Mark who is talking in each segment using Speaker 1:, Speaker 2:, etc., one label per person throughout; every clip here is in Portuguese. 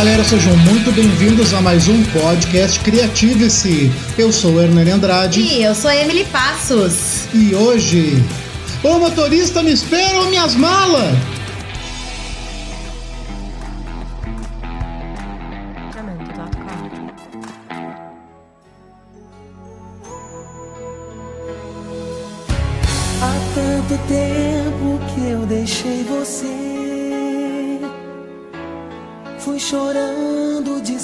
Speaker 1: galera, sejam muito bem-vindos a mais um podcast Criative-se. Eu sou Hernani Andrade.
Speaker 2: E eu sou Emily Passos.
Speaker 1: E hoje. Ô motorista, me espera minhas malas!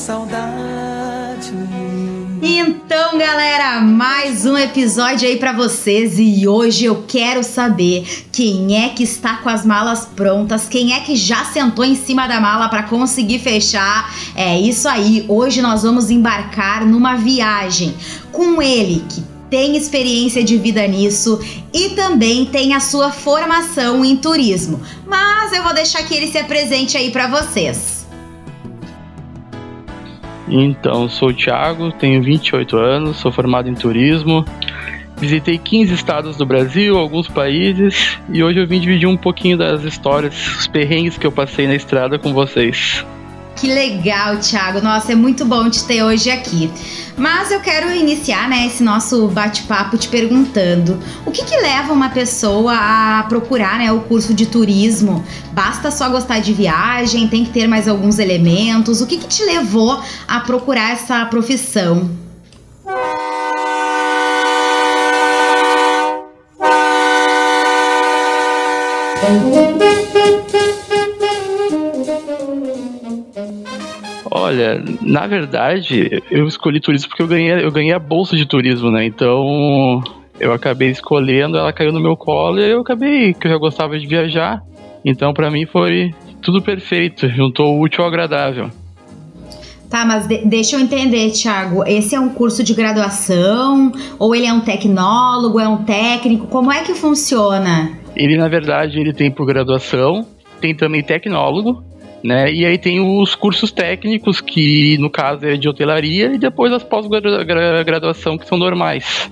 Speaker 3: Saudade.
Speaker 2: Então, galera, mais um episódio aí para vocês e hoje eu quero saber quem é que está com as malas prontas, quem é que já sentou em cima da mala para conseguir fechar. É isso aí. Hoje nós vamos embarcar numa viagem com ele que tem experiência de vida nisso e também tem a sua formação em turismo. Mas eu vou deixar que ele se apresente aí para vocês.
Speaker 4: Então, sou o Thiago, tenho 28 anos, sou formado em turismo. Visitei 15 estados do Brasil, alguns países, e hoje eu vim dividir um pouquinho das histórias, os perrengues que eu passei na estrada com vocês.
Speaker 2: Que legal, Thiago. Nossa, é muito bom te ter hoje aqui. Mas eu quero iniciar né, esse nosso bate-papo te perguntando: o que, que leva uma pessoa a procurar né, o curso de turismo? Basta só gostar de viagem? Tem que ter mais alguns elementos? O que, que te levou a procurar essa profissão?
Speaker 4: Olha, na verdade, eu escolhi turismo porque eu ganhei, eu ganhei a bolsa de turismo, né? Então, eu acabei escolhendo, ela caiu no meu colo e eu acabei, que eu já gostava de viajar. Então, para mim foi tudo perfeito, juntou o útil ao agradável.
Speaker 2: Tá, mas de deixa eu entender, Thiago. Esse é um curso de graduação? Ou ele é um tecnólogo, é um técnico? Como é que funciona?
Speaker 4: Ele, na verdade, ele tem por graduação, tem também tecnólogo, né? E aí tem os cursos técnicos, que no caso é de hotelaria, e depois as pós-graduação, que são normais.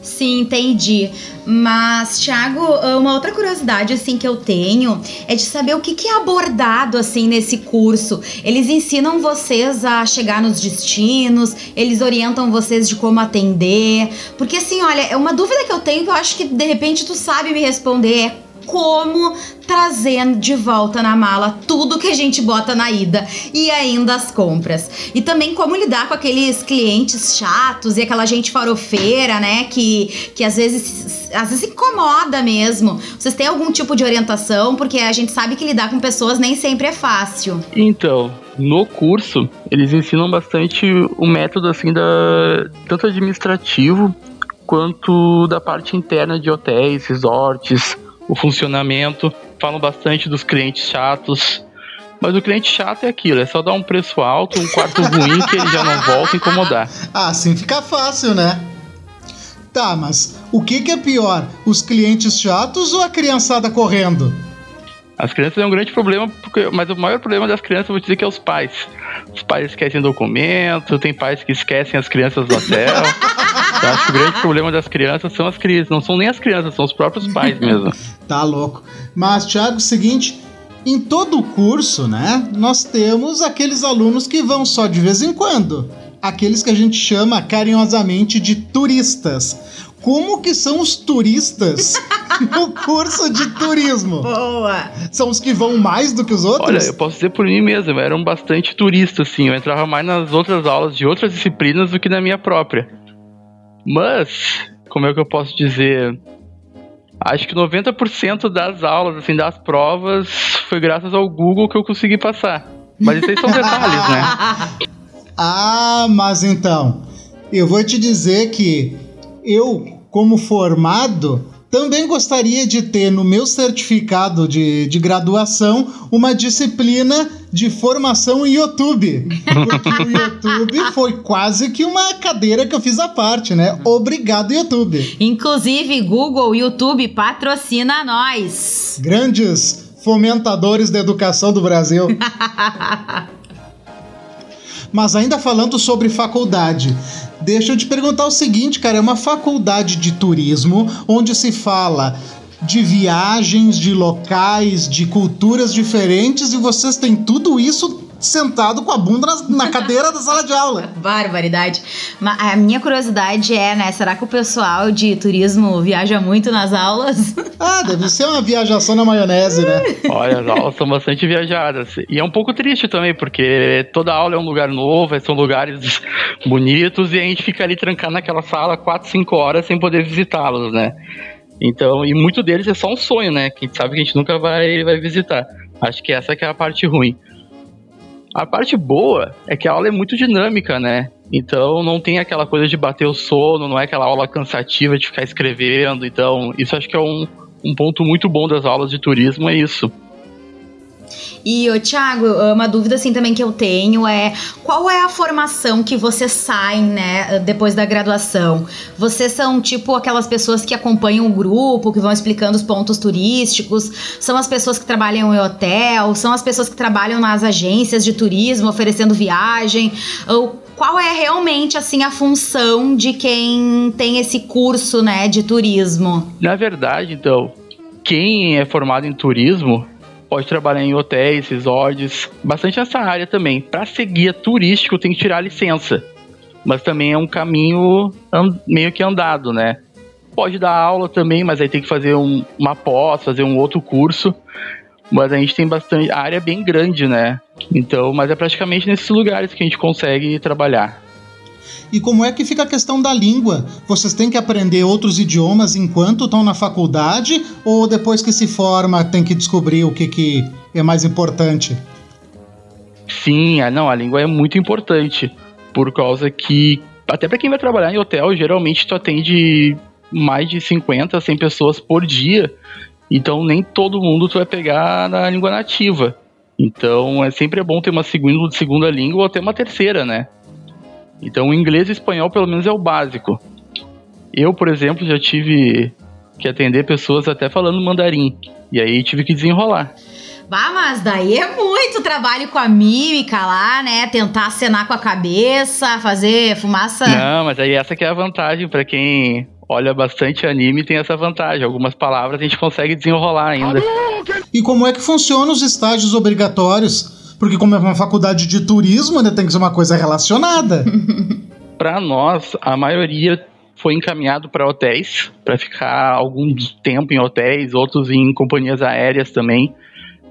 Speaker 2: Sim, entendi. Mas, Thiago, uma outra curiosidade assim que eu tenho é de saber o que, é abordado assim nesse curso. Eles ensinam vocês a chegar nos destinos, eles orientam vocês de como atender. Porque assim, olha, é uma dúvida que eu tenho que eu acho que de repente tu sabe me responder como trazer de volta na mala tudo que a gente bota na ida e ainda as compras. E também como lidar com aqueles clientes chatos e aquela gente farofeira, né, que, que às vezes às vezes incomoda mesmo. Vocês têm algum tipo de orientação? Porque a gente sabe que lidar com pessoas nem sempre é fácil.
Speaker 4: Então, no curso, eles ensinam bastante o método assim da tanto administrativo quanto da parte interna de hotéis, resorts, o funcionamento, falam bastante dos clientes chatos. Mas o cliente chato é aquilo, é só dar um preço alto, um quarto ruim que ele já não volta a incomodar.
Speaker 1: Ah, assim fica fácil, né? Tá, mas o que, que é pior? Os clientes chatos ou a criançada correndo?
Speaker 4: As crianças é um grande problema, porque, mas o maior problema das crianças, eu vou dizer que é os pais. Os pais esquecem documento, tem pais que esquecem as crianças do hotel. Eu acho que o grande problema das crianças são as crianças, não são nem as crianças, são os próprios pais mesmo.
Speaker 1: tá louco. Mas, Thiago, o seguinte, em todo o curso, né, nós temos aqueles alunos que vão só de vez em quando. Aqueles que a gente chama carinhosamente de turistas. Como que são os turistas no curso de turismo?
Speaker 2: Boa!
Speaker 1: São os que vão mais do que os outros?
Speaker 4: Olha, eu posso dizer por mim mesmo, eram bastante turistas, assim. Eu entrava mais nas outras aulas de outras disciplinas do que na minha própria. Mas, como é que eu posso dizer? Acho que 90% das aulas, assim, das provas, foi graças ao Google que eu consegui passar. Mas isso aí são detalhes, né?
Speaker 1: Ah, mas então, eu vou te dizer que eu, como formado, também gostaria de ter no meu certificado de, de graduação uma disciplina de formação em YouTube. Porque o YouTube foi quase que uma cadeira que eu fiz à parte, né? Obrigado, YouTube.
Speaker 2: Inclusive, Google, YouTube patrocina nós.
Speaker 1: Grandes fomentadores da educação do Brasil. Mas ainda falando sobre faculdade, deixa eu te perguntar o seguinte, cara, é uma faculdade de turismo onde se fala de viagens, de locais, de culturas diferentes e vocês têm tudo isso sentado com a bunda na, na cadeira da sala de aula.
Speaker 2: Barbaridade. Mas a minha curiosidade é, né? Será que o pessoal de turismo viaja muito nas aulas?
Speaker 1: Ah, deve ser uma viajação na maionese, né?
Speaker 4: Olha, as aulas são bastante viajadas. E é um pouco triste também, porque toda aula é um lugar novo, são lugares bonitos, e a gente fica ali trancado naquela sala 4, 5 horas sem poder visitá-los, né? Então, e muito deles é só um sonho, né? Que a gente sabe que a gente nunca vai, vai visitar. Acho que essa que é a parte ruim. A parte boa é que a aula é muito dinâmica, né? Então não tem aquela coisa de bater o sono, não é aquela aula cansativa de ficar escrevendo. Então, isso acho que é um, um ponto muito bom das aulas de turismo, é isso.
Speaker 2: E, ô, Thiago, uma dúvida assim também que eu tenho é qual é a formação que vocês saem, né, depois da graduação? Vocês são tipo aquelas pessoas que acompanham o grupo, que vão explicando os pontos turísticos? São as pessoas que trabalham em hotel? São as pessoas que trabalham nas agências de turismo oferecendo viagem? Ou qual é realmente assim a função de quem tem esse curso, né, de turismo?
Speaker 4: Na verdade, então, quem é formado em turismo pode trabalhar em hotéis, resorts, bastante essa área também. Para ser guia turístico tem que tirar a licença, mas também é um caminho meio que andado, né? Pode dar aula também, mas aí tem que fazer um, uma pós, fazer um outro curso. Mas a gente tem bastante. A área é bem grande, né? Então, mas é praticamente nesses lugares que a gente consegue trabalhar.
Speaker 1: E como é que fica a questão da língua? Vocês têm que aprender outros idiomas enquanto estão na faculdade ou depois que se forma tem que descobrir o que, que é mais importante?
Speaker 4: Sim, não, a língua é muito importante por causa que até para quem vai trabalhar em hotel, geralmente tu atende mais de 50, 100 pessoas por dia. Então nem todo mundo tu vai pegar na língua nativa. Então é sempre bom ter uma segunda, segunda língua ou até uma terceira, né? Então, o inglês e o espanhol, pelo menos, é o básico. Eu, por exemplo, já tive que atender pessoas até falando mandarim. E aí tive que desenrolar.
Speaker 2: Bah, mas daí é muito trabalho com a mímica lá, né? Tentar acenar com a cabeça, fazer fumaça.
Speaker 4: Não, mas aí essa que é a vantagem para quem olha bastante anime, tem essa vantagem. Algumas palavras a gente consegue desenrolar ainda.
Speaker 1: E como é que funcionam os estágios obrigatórios? Porque como é uma faculdade de turismo, ainda tem que ser uma coisa relacionada.
Speaker 4: para nós, a maioria foi encaminhado para hotéis, para ficar algum tempo em hotéis, outros em companhias aéreas também,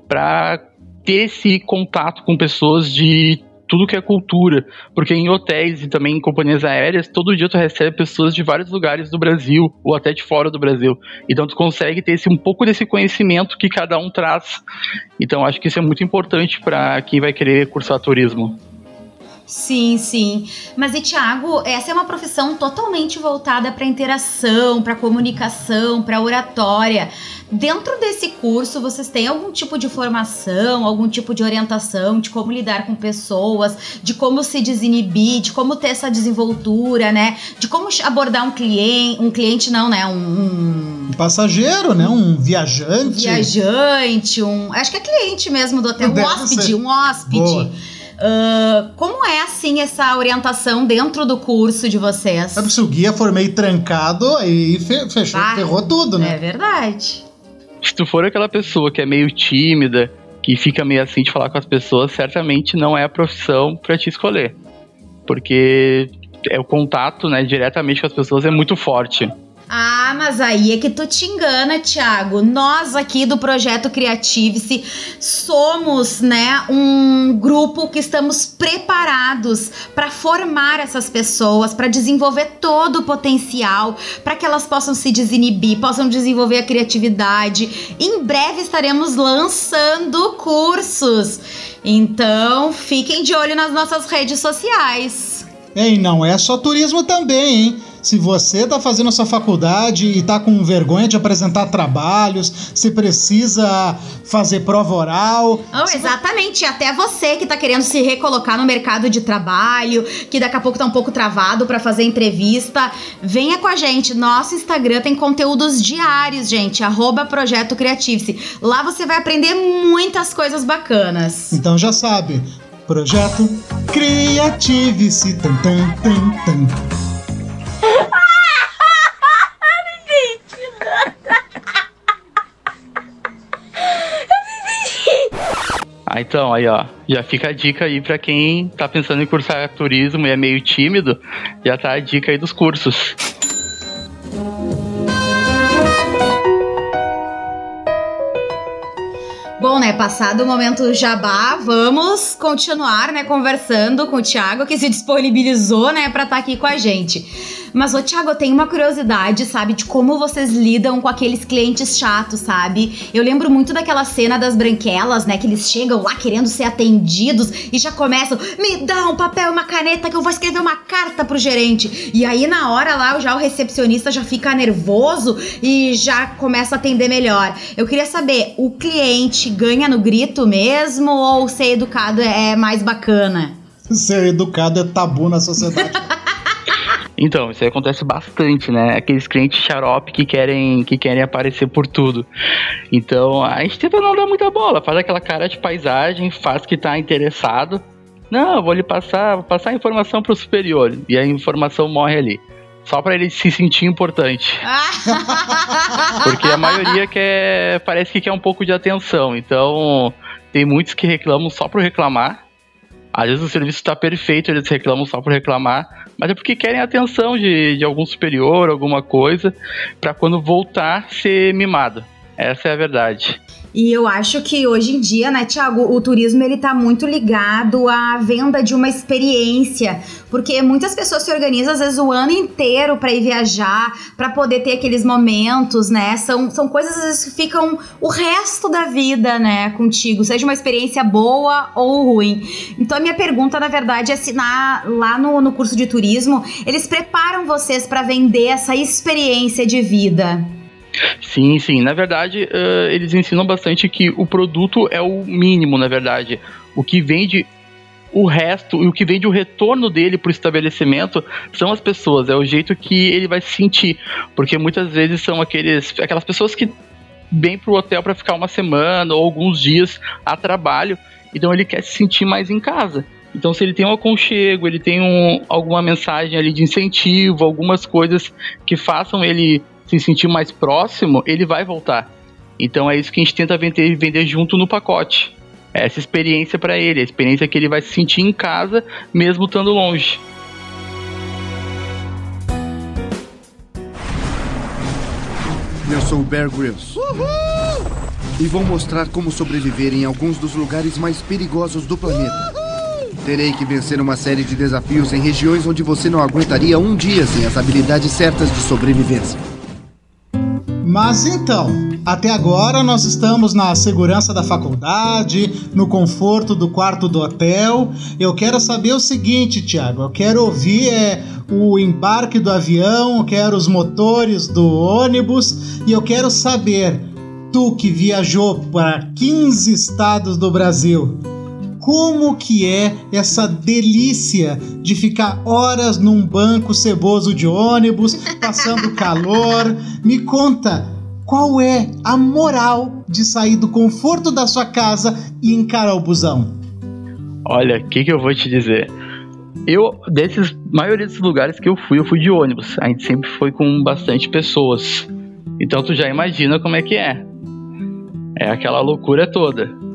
Speaker 4: para ter esse contato com pessoas de tudo que é cultura, porque em hotéis e também em companhias aéreas, todo dia tu recebe pessoas de vários lugares do Brasil ou até de fora do Brasil. Então tu consegue ter esse, um pouco desse conhecimento que cada um traz. Então acho que isso é muito importante para quem vai querer cursar turismo.
Speaker 2: Sim, sim. Mas e Tiago, essa é uma profissão totalmente voltada para interação, para comunicação, para oratória. Dentro desse curso, vocês têm algum tipo de formação, algum tipo de orientação de como lidar com pessoas, de como se desinibir, de como ter essa desenvoltura, né? De como abordar um cliente, um cliente não, né? Um,
Speaker 1: um passageiro, né? Um viajante. Um
Speaker 2: viajante, um. Acho que é cliente mesmo do hotel, um hóspede, ser. um hóspede. Boa. Uh, como é, assim, essa orientação dentro do curso de vocês?
Speaker 1: É se o guia for meio trancado, aí fechou, ah, ferrou tudo, né?
Speaker 2: É verdade.
Speaker 4: Se tu for aquela pessoa que é meio tímida, que fica meio assim de falar com as pessoas, certamente não é a profissão para te escolher. Porque é o contato, né, diretamente com as pessoas é muito forte.
Speaker 2: Ah, mas aí é que tu te engana, Thiago. Nós aqui do Projeto Creative-se somos, né, um grupo que estamos preparados para formar essas pessoas, para desenvolver todo o potencial, para que elas possam se desinibir, possam desenvolver a criatividade. Em breve estaremos lançando cursos. Então, fiquem de olho nas nossas redes sociais.
Speaker 1: É, e não é só turismo também, hein? Se você está fazendo a sua faculdade e está com vergonha de apresentar trabalhos, se precisa fazer prova oral.
Speaker 2: Oh, exatamente. Até você que está querendo se recolocar no mercado de trabalho, que daqui a pouco está um pouco travado para fazer entrevista, venha com a gente. Nosso Instagram tem conteúdos diários, gente. Arroba Projeto Creative-se. Lá você vai aprender muitas coisas bacanas.
Speaker 1: Então já sabe. Projeto Creative-se. Tan, tan, tan, tan.
Speaker 4: Ah, então, aí ó, já fica a dica aí pra quem tá pensando em cursar turismo e é meio tímido, já tá a dica aí dos cursos.
Speaker 2: Bom, né, passado o momento jabá, vamos continuar, né, conversando com o Thiago, que se disponibilizou, né, pra estar tá aqui com a gente. Mas, ô Thiago, eu tenho uma curiosidade, sabe, de como vocês lidam com aqueles clientes chatos, sabe? Eu lembro muito daquela cena das branquelas, né? Que eles chegam lá querendo ser atendidos e já começam, me dá um papel, uma caneta que eu vou escrever uma carta pro gerente. E aí, na hora lá, já o recepcionista já fica nervoso e já começa a atender melhor. Eu queria saber, o cliente ganha no grito mesmo ou ser educado é mais bacana?
Speaker 1: Ser educado é tabu na sociedade.
Speaker 4: Então, isso aí acontece bastante, né? Aqueles clientes xarope que querem, que querem aparecer por tudo. Então, a gente tenta não dar muita bola, faz aquela cara de paisagem, faz que tá interessado. Não, vou lhe passar, vou passar a informação pro superior. E a informação morre ali. Só para ele se sentir importante. Porque a maioria quer, parece que quer um pouco de atenção. Então, tem muitos que reclamam só por reclamar às vezes o serviço está perfeito, eles reclamam só por reclamar, mas é porque querem atenção de, de algum superior, alguma coisa, para quando voltar ser mimado. Essa é a verdade.
Speaker 2: E eu acho que hoje em dia, né, Tiago, o turismo ele tá muito ligado à venda de uma experiência, porque muitas pessoas se organizam às vezes o ano inteiro para ir viajar, para poder ter aqueles momentos, né? São, são coisas às vezes que ficam o resto da vida, né, contigo, seja uma experiência boa ou ruim. Então a minha pergunta, na verdade, é se na, lá no, no curso de turismo, eles preparam vocês para vender essa experiência de vida.
Speaker 4: Sim, sim. Na verdade, uh, eles ensinam bastante que o produto é o mínimo, na verdade. O que vende o resto e o que vende o retorno dele para o estabelecimento são as pessoas, é o jeito que ele vai se sentir, porque muitas vezes são aqueles, aquelas pessoas que vêm para o hotel para ficar uma semana ou alguns dias a trabalho, então ele quer se sentir mais em casa. Então, se ele tem um aconchego, ele tem um, alguma mensagem ali de incentivo, algumas coisas que façam ele se sentir mais próximo, ele vai voltar. Então é isso que a gente tenta vender, vender junto no pacote. É essa experiência para ele, a experiência que ele vai se sentir em casa, mesmo estando longe.
Speaker 5: Eu sou o Bear Grylls. Uhul! E vou mostrar como sobreviver em alguns dos lugares mais perigosos do planeta. Uhul! Terei que vencer uma série de desafios em regiões onde você não aguentaria um dia sem as habilidades certas de sobrevivência.
Speaker 1: Mas então, até agora nós estamos na segurança da faculdade, no conforto do quarto do hotel. Eu quero saber o seguinte, Tiago. Eu quero ouvir é, o embarque do avião, eu quero os motores do ônibus e eu quero saber, tu que viajou para 15 estados do Brasil, como que é essa delícia de ficar horas num banco ceboso de ônibus, passando calor. Me conta, qual é a moral de sair do conforto da sua casa e encarar o busão?
Speaker 4: Olha, o que, que eu vou te dizer? Eu, desses, maioria desses lugares que eu fui, eu fui de ônibus. A gente sempre foi com bastante pessoas. Então tu já imagina como é que é. É aquela loucura toda.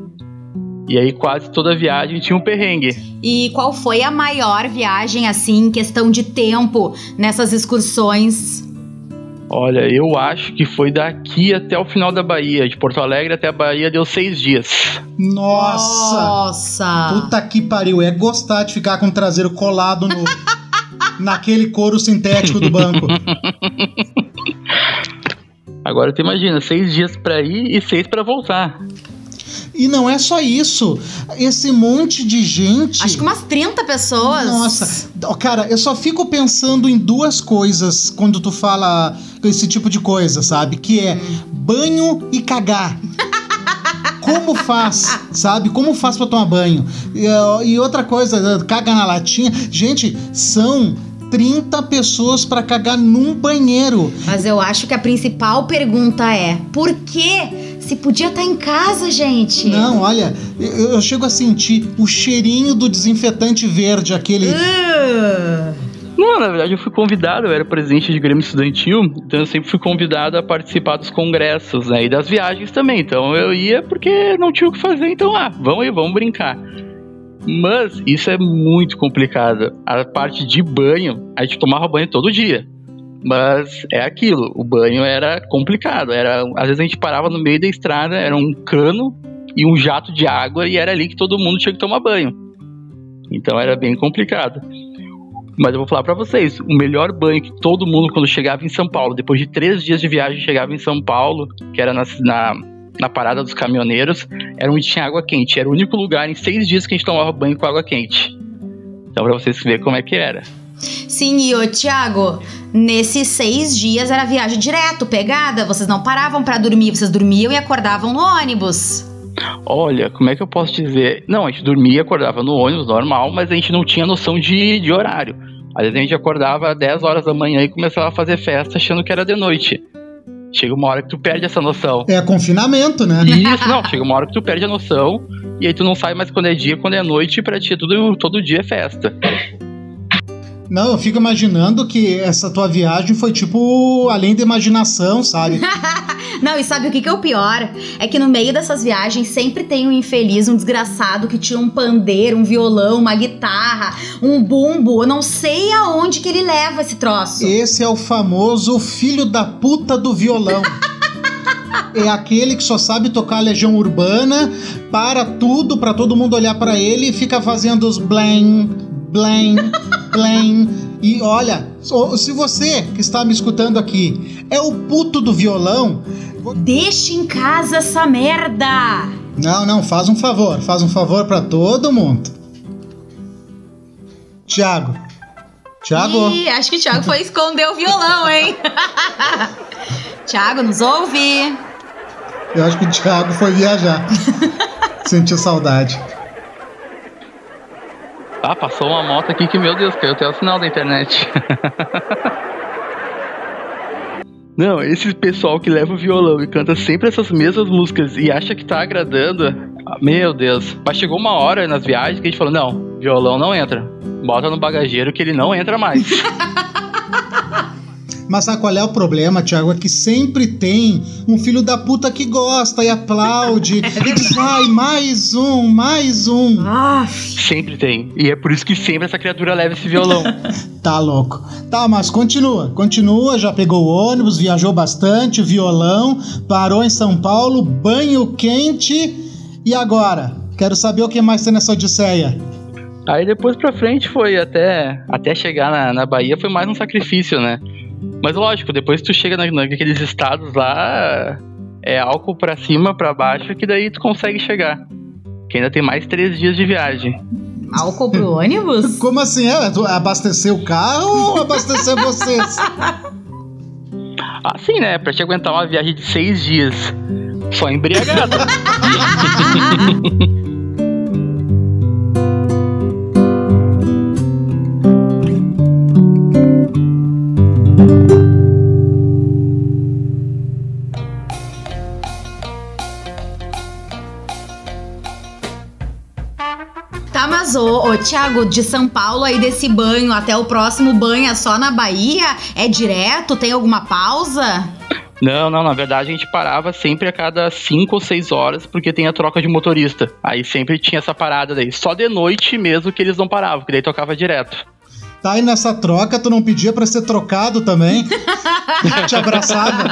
Speaker 4: E aí quase toda viagem tinha um perrengue.
Speaker 2: E qual foi a maior viagem, assim, em questão de tempo, nessas excursões?
Speaker 4: Olha, eu acho que foi daqui até o final da Bahia. De Porto Alegre até a Bahia deu seis dias.
Speaker 1: Nossa!
Speaker 2: Nossa!
Speaker 1: Puta que pariu. É gostar de ficar com o traseiro colado no... naquele couro sintético do banco.
Speaker 4: Agora tu imagina, seis dias para ir e seis para voltar.
Speaker 1: E não é só isso. Esse monte de gente.
Speaker 2: Acho que umas 30 pessoas.
Speaker 1: Nossa, cara, eu só fico pensando em duas coisas quando tu fala esse tipo de coisa, sabe? Que é banho e cagar. Como faz, sabe? Como faz pra tomar banho? E, e outra coisa, caga na latinha. Gente, são 30 pessoas para cagar num banheiro.
Speaker 2: Mas eu acho que a principal pergunta é: por que se podia estar tá em casa, gente.
Speaker 1: Não, olha, eu, eu, chego a sentir o cheirinho do desinfetante verde, aquele. Uh.
Speaker 4: Não, na verdade eu fui convidado, eu era presidente de Grêmio Estudantil, então eu sempre fui convidado a participar dos congressos, né, e das viagens também. Então eu ia porque não tinha o que fazer, então ah, vamos aí, vamos brincar. Mas isso é muito complicado. A parte de banho, a gente tomava banho todo dia. Mas é aquilo, o banho era complicado. Era, às vezes a gente parava no meio da estrada, era um cano e um jato de água e era ali que todo mundo tinha que tomar banho. Então era bem complicado. Mas eu vou falar para vocês, o melhor banho que todo mundo quando chegava em São Paulo, depois de três dias de viagem chegava em São Paulo, que era na, na, na parada dos caminhoneiros, era onde tinha água quente. Era o único lugar em seis dias que a gente tomava banho com água quente. Então para vocês verem como é que era.
Speaker 2: Sim, e ô Thiago, nesses seis dias era viagem direto, pegada, vocês não paravam para dormir, vocês dormiam e acordavam no ônibus.
Speaker 4: Olha, como é que eu posso dizer? Não, a gente dormia, acordava no ônibus normal, mas a gente não tinha noção de, de horário. Às vezes a gente acordava às 10 horas da manhã e começava a fazer festa achando que era de noite. Chega uma hora que tu perde essa noção.
Speaker 1: É confinamento, né?
Speaker 4: Isso, não, chega uma hora que tu perde a noção e aí tu não sabe mais quando é dia, quando é noite, e pra ti tudo, todo dia é festa.
Speaker 1: Não, eu fico imaginando que essa tua viagem foi tipo além da imaginação, sabe?
Speaker 2: Não, e sabe o que, que é o pior? É que no meio dessas viagens sempre tem um infeliz, um desgraçado que tira um pandeiro, um violão, uma guitarra, um bumbo. Eu não sei aonde que ele leva esse troço.
Speaker 1: Esse é o famoso filho da puta do violão. é aquele que só sabe tocar Legião Urbana, para tudo, para todo mundo olhar para ele e fica fazendo os blam, blam, blam. E olha, se você que está me escutando aqui é o puto do violão,
Speaker 2: Deixa em casa essa merda!
Speaker 1: Não, não, faz um favor, faz um favor para todo mundo. Tiago. Tiago.
Speaker 2: Ih, acho que o Tiago foi esconder o violão, hein? Tiago, nos ouve.
Speaker 1: Eu acho que o Tiago foi viajar. Sentiu saudade.
Speaker 4: Ah, passou uma moto aqui que, meu Deus, caiu até o sinal da internet. Não, esse pessoal que leva o violão e canta sempre essas mesmas músicas e acha que tá agradando, meu Deus. Mas chegou uma hora nas viagens que a gente falou: não, violão não entra. Bota no bagageiro que ele não entra mais.
Speaker 1: Mas sabe qual é o problema, Thiago? É que sempre tem um filho da puta que gosta e aplaude. É e diz, ai, mais um, mais um.
Speaker 2: Ah,
Speaker 4: sempre tem. E é por isso que sempre essa criatura leva esse violão.
Speaker 1: tá louco. Tá, mas continua. Continua, já pegou o ônibus, viajou bastante, violão, parou em São Paulo, banho quente. E agora? Quero saber o que mais tem nessa odisseia.
Speaker 4: Aí depois pra frente foi até, até chegar na, na Bahia, foi mais um sacrifício, né? Mas lógico, depois tu chega na, naqueles estados lá, é álcool pra cima, pra baixo, que daí tu consegue chegar. Que ainda tem mais três dias de viagem.
Speaker 2: Álcool pro ônibus?
Speaker 1: Como assim? É? Abastecer o carro ou abastecer vocês?
Speaker 4: Assim, né? Pra te aguentar uma viagem de seis dias. Só embriagado.
Speaker 2: Tá, mas ô, Thiago, de São Paulo aí desse banho até o próximo banho é só na Bahia? É direto? Tem alguma pausa?
Speaker 4: Não, não, na verdade a gente parava sempre a cada 5 ou 6 horas, porque tem a troca de motorista. Aí sempre tinha essa parada daí. Só de noite mesmo que eles não paravam, porque daí tocava direto.
Speaker 1: Tá aí nessa troca, tu não pedia para ser trocado também? te abraçava.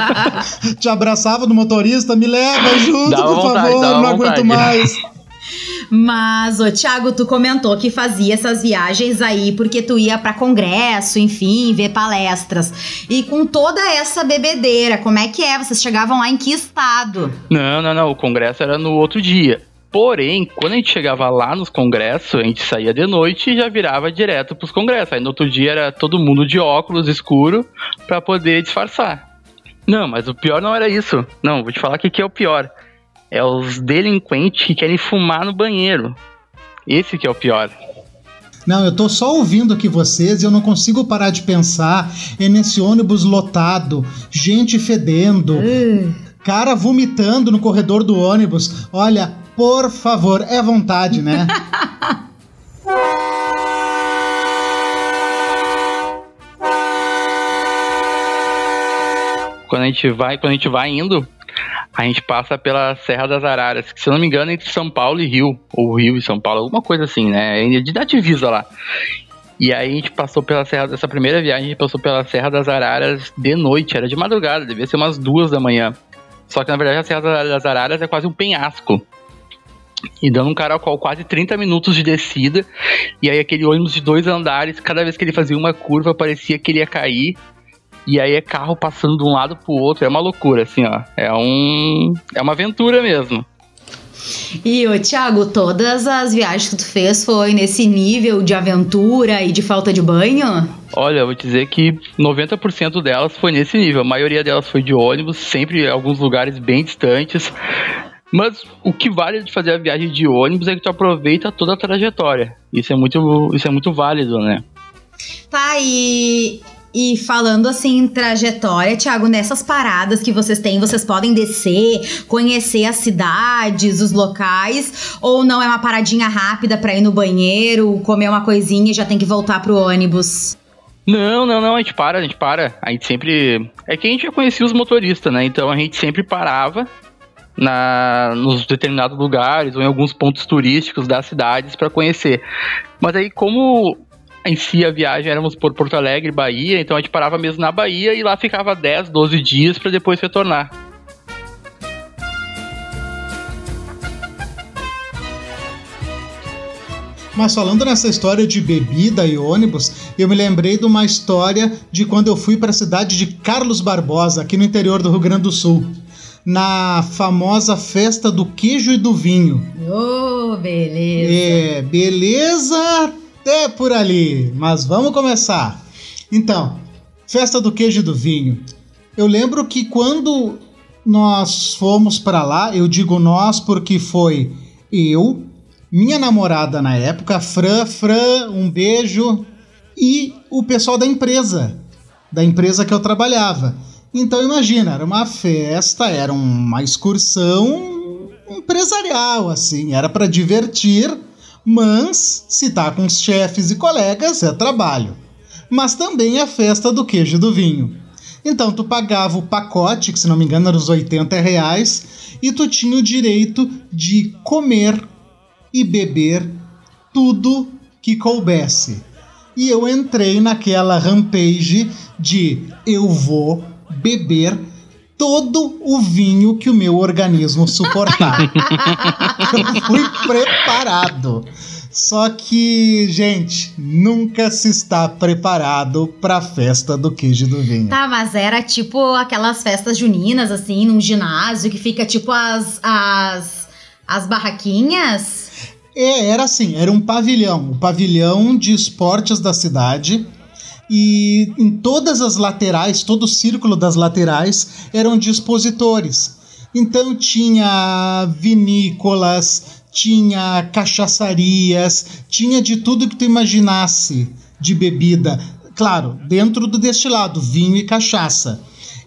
Speaker 1: te abraçava do motorista, me leva junto,
Speaker 4: Dava
Speaker 1: por
Speaker 4: vontade,
Speaker 1: favor, não aguento
Speaker 4: vontade.
Speaker 1: mais.
Speaker 2: Mas, ô Thiago, tu comentou que fazia essas viagens aí porque tu ia pra congresso, enfim, ver palestras. E com toda essa bebedeira, como é que é? Vocês chegavam lá em que estado?
Speaker 4: Não, não, não. O congresso era no outro dia. Porém, quando a gente chegava lá nos congressos, a gente saía de noite e já virava direto pros congressos. Aí no outro dia era todo mundo de óculos escuro pra poder disfarçar. Não, mas o pior não era isso. Não, vou te falar o que que é o pior. É os delinquentes que querem fumar no banheiro. Esse que é o pior.
Speaker 1: Não, eu tô só ouvindo aqui vocês e eu não consigo parar de pensar é nesse ônibus lotado, gente fedendo, cara vomitando no corredor do ônibus. Olha, por favor, é vontade, né?
Speaker 4: quando a gente vai, quando a gente vai indo, a gente passa pela Serra das Araras, que se eu não me engano é entre São Paulo e Rio, ou Rio e São Paulo, alguma coisa assim, né? É da divisa lá. E aí a gente passou pela Serra, dessa primeira viagem a gente passou pela Serra das Araras de noite, era de madrugada, devia ser umas duas da manhã. Só que na verdade a Serra das Araras é quase um penhasco. E dando um caracol quase 30 minutos de descida. E aí aquele ônibus de dois andares, cada vez que ele fazia uma curva, parecia que ele ia cair. E aí é carro passando de um lado pro outro, é uma loucura, assim, ó. É um. É uma aventura mesmo.
Speaker 2: E, ô, Thiago, todas as viagens que tu fez foi nesse nível de aventura e de falta de banho?
Speaker 4: Olha, eu vou dizer que 90% delas foi nesse nível. A maioria delas foi de ônibus, sempre em alguns lugares bem distantes. Mas o que vale de fazer a viagem de ônibus é que tu aproveita toda a trajetória. Isso é muito, isso é muito válido, né?
Speaker 2: Tá, e e falando assim, trajetória, Thiago, nessas paradas que vocês têm, vocês podem descer, conhecer as cidades, os locais, ou não é uma paradinha rápida para ir no banheiro, comer uma coisinha e já tem que voltar pro ônibus?
Speaker 4: Não, não, não, a gente para, a gente para. A gente sempre. É que a gente já conhecia os motoristas, né? Então a gente sempre parava na, nos determinados lugares ou em alguns pontos turísticos das cidades para conhecer. Mas aí, como em si a viagem éramos por Porto Alegre, Bahia, então a gente parava mesmo na Bahia e lá ficava 10, 12 dias para depois retornar.
Speaker 1: Mas falando nessa história de bebida e ônibus, eu me lembrei de uma história de quando eu fui para a cidade de Carlos Barbosa, aqui no interior do Rio Grande do Sul, na famosa festa do queijo e do vinho.
Speaker 2: Oh, beleza!
Speaker 1: É, beleza até por ali, mas vamos começar. Então, festa do queijo e do vinho. Eu lembro que quando nós fomos para lá, eu digo nós porque foi eu, minha namorada na época, Fran, Fran, um beijo, e o pessoal da empresa, da empresa que eu trabalhava. Então imagina, era uma festa, era uma excursão empresarial, assim, era para divertir mas, se tá com os chefes e colegas, é trabalho. Mas também é festa do queijo e do vinho. Então tu pagava o pacote, que se não me engano era uns 80 reais, e tu tinha o direito de comer e beber tudo que coubesse. E eu entrei naquela rampage de eu vou beber todo o vinho que o meu organismo suportar. eu fui preparado. Só que, gente, nunca se está preparado para a festa do queijo do vinho.
Speaker 2: Tá, mas era tipo aquelas festas juninas, assim, num ginásio que fica tipo as, as, as barraquinhas.
Speaker 1: É, era assim, era um pavilhão, o um pavilhão de esportes da cidade e em todas as laterais, todo o círculo das laterais eram de expositores. Então tinha vinícolas, tinha cachaçarias, tinha de tudo que tu imaginasse de bebida. Claro, dentro do destilado, vinho e cachaça.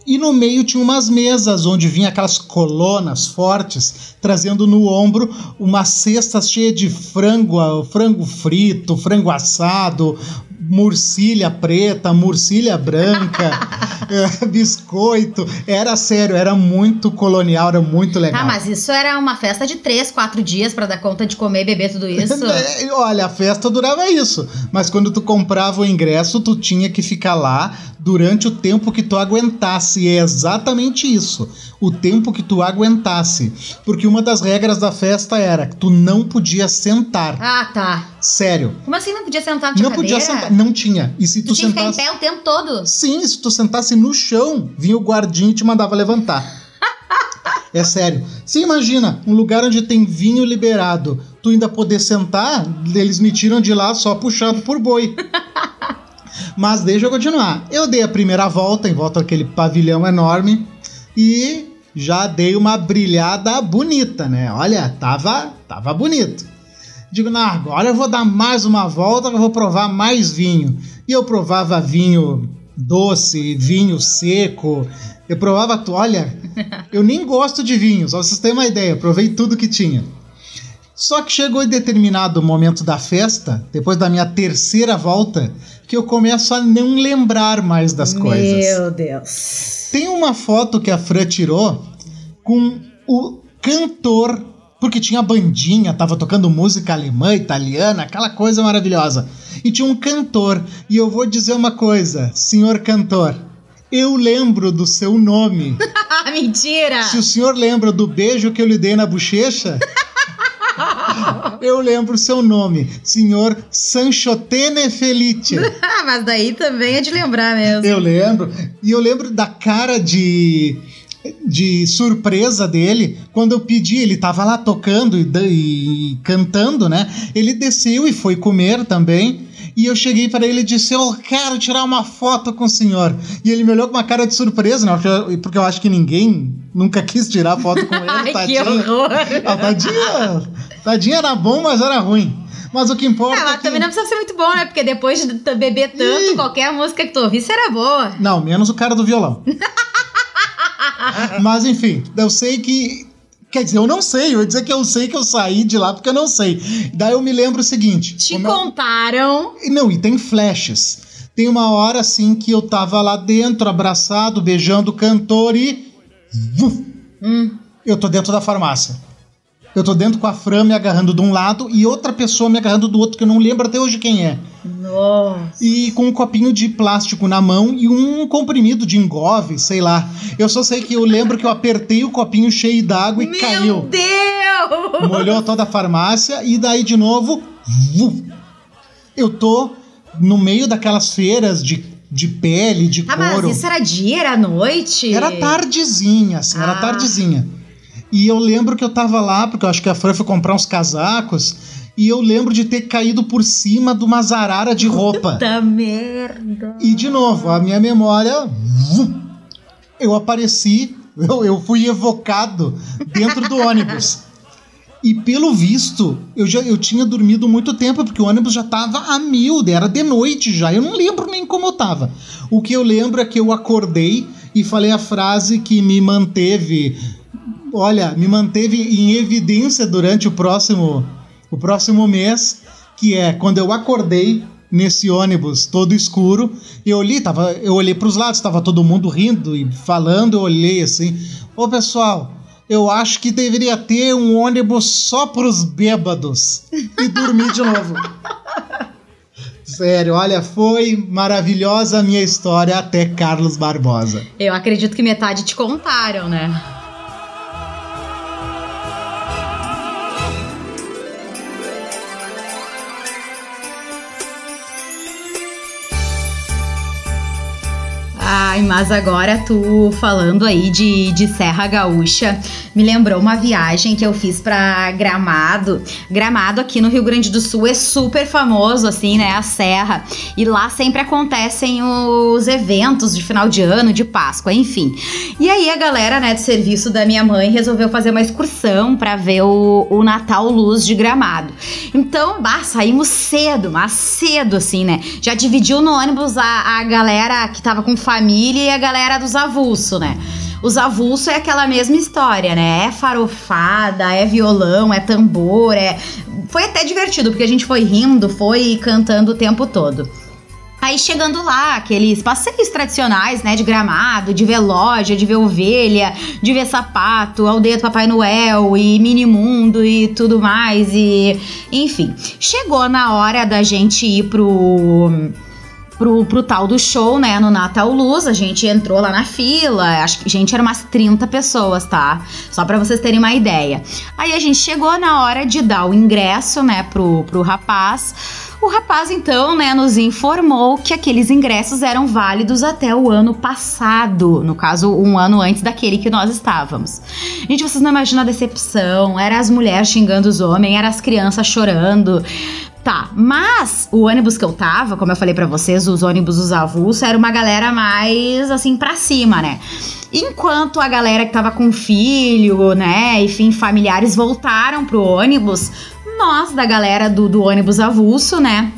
Speaker 1: E no meio tinha umas mesas onde vinha aquelas colonas fortes, trazendo no ombro uma cesta cheia de frango, frango frito, frango assado, murcilha preta, murcilha branca, é, biscoito. Era sério, era muito colonial, era muito legal.
Speaker 2: Ah, mas isso era uma festa de três, quatro dias para dar conta de comer e beber tudo isso?
Speaker 1: É, olha, a festa durava isso. Mas quando tu comprava o ingresso, tu tinha que ficar lá durante o tempo que tu aguentasse. E é exatamente isso. O tempo que tu aguentasse. Porque uma das regras da festa era que tu não podia sentar.
Speaker 2: Ah, tá.
Speaker 1: Sério.
Speaker 2: Como assim não podia sentar? Não, não podia sentar.
Speaker 1: Não tinha. E se tu,
Speaker 2: tu tinha
Speaker 1: sentasse...
Speaker 2: que ficar em pé o tempo todo?
Speaker 1: Sim, se tu sentasse no chão, vinha o guardinho e te mandava levantar. é sério. Você imagina, um lugar onde tem vinho liberado, tu ainda poder sentar, eles me tiram de lá só puxado por boi. Mas deixa eu continuar. Eu dei a primeira volta em volta daquele pavilhão enorme e já dei uma brilhada bonita, né? Olha, tava, tava bonito. Digo, não, agora eu vou dar mais uma volta, eu vou provar mais vinho. E eu provava vinho doce, vinho seco. Eu provava, olha, eu nem gosto de vinho, só vocês terem uma ideia, provei tudo que tinha. Só que chegou em determinado momento da festa, depois da minha terceira volta, que eu começo a não lembrar mais das
Speaker 2: Meu
Speaker 1: coisas.
Speaker 2: Meu Deus.
Speaker 1: Tem uma foto que a Fran tirou com o cantor, porque tinha bandinha, tava tocando música alemã, italiana, aquela coisa maravilhosa. E tinha um cantor, e eu vou dizer uma coisa, senhor cantor, eu lembro do seu nome.
Speaker 2: Mentira!
Speaker 1: Se o senhor lembra do beijo que eu lhe dei na bochecha, eu lembro o seu nome, senhor Sanchotene Felice.
Speaker 2: Mas daí também é de lembrar mesmo.
Speaker 1: Eu lembro. E eu lembro da cara de de surpresa dele quando eu pedi, ele tava lá tocando e, e cantando, né? Ele desceu e foi comer também. E eu cheguei para ele e disse: Eu quero tirar uma foto com o senhor. E ele me olhou com uma cara de surpresa, né? Porque eu, porque eu acho que ninguém nunca quis tirar foto com ele.
Speaker 2: Ai, que
Speaker 1: tadinho.
Speaker 2: horror!
Speaker 1: Ah, tadinha, tadinha era bom, mas era ruim. Mas o que importa
Speaker 2: Ah,
Speaker 1: é que...
Speaker 2: também não precisa ser muito bom, né? Porque depois de beber tanto,
Speaker 1: Ih.
Speaker 2: qualquer música que tu ouvisse era boa.
Speaker 1: Não, menos o cara do violão. Mas enfim, eu sei que. Quer dizer, eu não sei, eu ia dizer que eu sei que eu saí de lá porque eu não sei. Daí eu me lembro o seguinte.
Speaker 2: Te
Speaker 1: eu-
Speaker 2: contaram.
Speaker 1: Não, e tem flashes. Tem uma hora assim que eu tava lá dentro, abraçado, beijando o cantor e.
Speaker 2: Hum.
Speaker 1: Eu tô dentro da farmácia. Eu tô dentro com a Fran me agarrando de um lado e outra pessoa me agarrando do outro, que eu não lembro até hoje quem é.
Speaker 2: Nossa.
Speaker 1: E com um copinho de plástico na mão e um comprimido de engove, sei lá. Eu só sei que eu lembro que eu apertei o copinho cheio d'água e
Speaker 2: Meu
Speaker 1: caiu.
Speaker 2: Deus!
Speaker 1: Molhou toda a farmácia e daí de novo. Eu tô no meio daquelas feiras de, de pele, de
Speaker 2: Ah, mas
Speaker 1: couro.
Speaker 2: isso era dia, era noite?
Speaker 1: Era tardezinha, assim, era
Speaker 2: Ah.
Speaker 1: tardezinha. E eu lembro que eu tava lá, porque eu acho que a Fran foi comprar uns casacos, e eu lembro de ter caído por cima de uma zarara de roupa.
Speaker 2: Puta merda.
Speaker 1: E de novo, a minha memória. Eu apareci, eu, eu fui evocado dentro do ônibus. E pelo visto, eu já eu tinha dormido muito tempo, porque o ônibus já tava a mil, era de noite já. Eu não lembro nem como eu tava. O que eu lembro é que eu acordei e falei a frase que me manteve. Olha, me manteve em evidência durante o próximo, o próximo mês, que é quando eu acordei nesse ônibus todo escuro, eu olhei, tava, eu olhei para os lados, estava todo mundo rindo e falando, eu olhei assim, ô pessoal, eu acho que deveria ter um ônibus só para os bêbados e dormir de novo. Sério, olha, foi maravilhosa a minha história até Carlos Barbosa.
Speaker 2: Eu acredito que metade te contaram, né? Ai, mas agora tu falando aí de, de Serra Gaúcha, me lembrou uma viagem que eu fiz pra Gramado. Gramado aqui no Rio Grande do Sul é super famoso, assim, né? A Serra. E lá sempre acontecem os eventos de final de ano, de Páscoa, enfim. E aí a galera, né, do serviço da minha mãe resolveu fazer uma excursão pra ver o, o Natal Luz de Gramado. Então, bah, saímos cedo, mas cedo, assim, né? Já dividiu no ônibus a, a galera que tava com família e a galera dos avulso, né? Os avulso é aquela mesma história, né? É farofada, é violão, é tambor, é. Foi até divertido, porque a gente foi rindo, foi cantando o tempo todo. Aí chegando lá, aqueles passeios tradicionais, né, de gramado, de ver loja, de ver ovelha, de ver sapato, aldeia do Papai Noel e mini mundo e tudo mais e enfim. Chegou na hora da gente ir pro pro, pro tal do show, né, no Natal Luz, a gente entrou lá na fila, acho que, gente, eram umas 30 pessoas, tá? Só pra vocês terem uma ideia. Aí a gente chegou na hora de dar o ingresso, né, pro, pro rapaz. O rapaz, então, né, nos informou que aqueles ingressos eram válidos até o ano passado, no caso, um ano antes daquele que nós estávamos. Gente, vocês não imaginam a decepção, era as mulheres xingando os homens, era as crianças chorando. Tá, mas o ônibus que eu tava, como eu falei pra vocês, os ônibus dos avulsos, era uma galera mais assim pra cima, né? Enquanto a galera que tava com filho, né, enfim, familiares voltaram pro ônibus, nós da galera do, do ônibus avulso, né?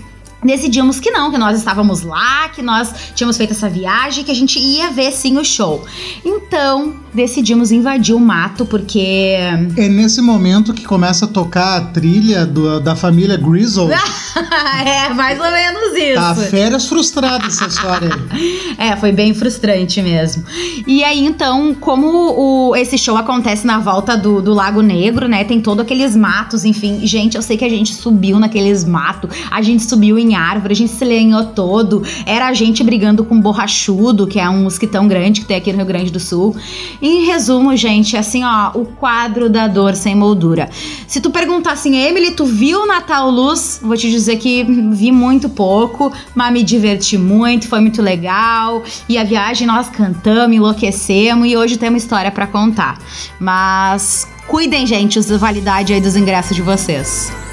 Speaker 2: Decidimos que não, que nós estávamos lá, que nós tínhamos feito essa viagem, que a gente ia ver sim o show. Então, decidimos invadir o mato, porque.
Speaker 1: É nesse momento que começa a tocar a trilha do, da família Grizzle.
Speaker 2: é, mais ou menos isso.
Speaker 1: Tá, férias frustradas essa história aí.
Speaker 2: É, foi bem frustrante mesmo. E aí, então, como o, esse show acontece na volta do, do Lago Negro, né? Tem todos aqueles matos, enfim. Gente, eu sei que a gente subiu naqueles matos, a gente subiu em árvore, a gente se lenhou todo. Era a gente brigando com borrachudo, que é um mosquitão grande que tem aqui no Rio Grande do Sul. Em resumo, gente, assim, ó, o quadro da dor sem moldura. Se tu perguntar assim, Emily, tu viu Natal Luz? Vou te dizer que vi muito pouco, mas me diverti muito, foi muito legal. E a viagem nós cantamos, enlouquecemos e hoje temos história para contar. Mas cuidem, gente, da validade aí dos ingressos de vocês.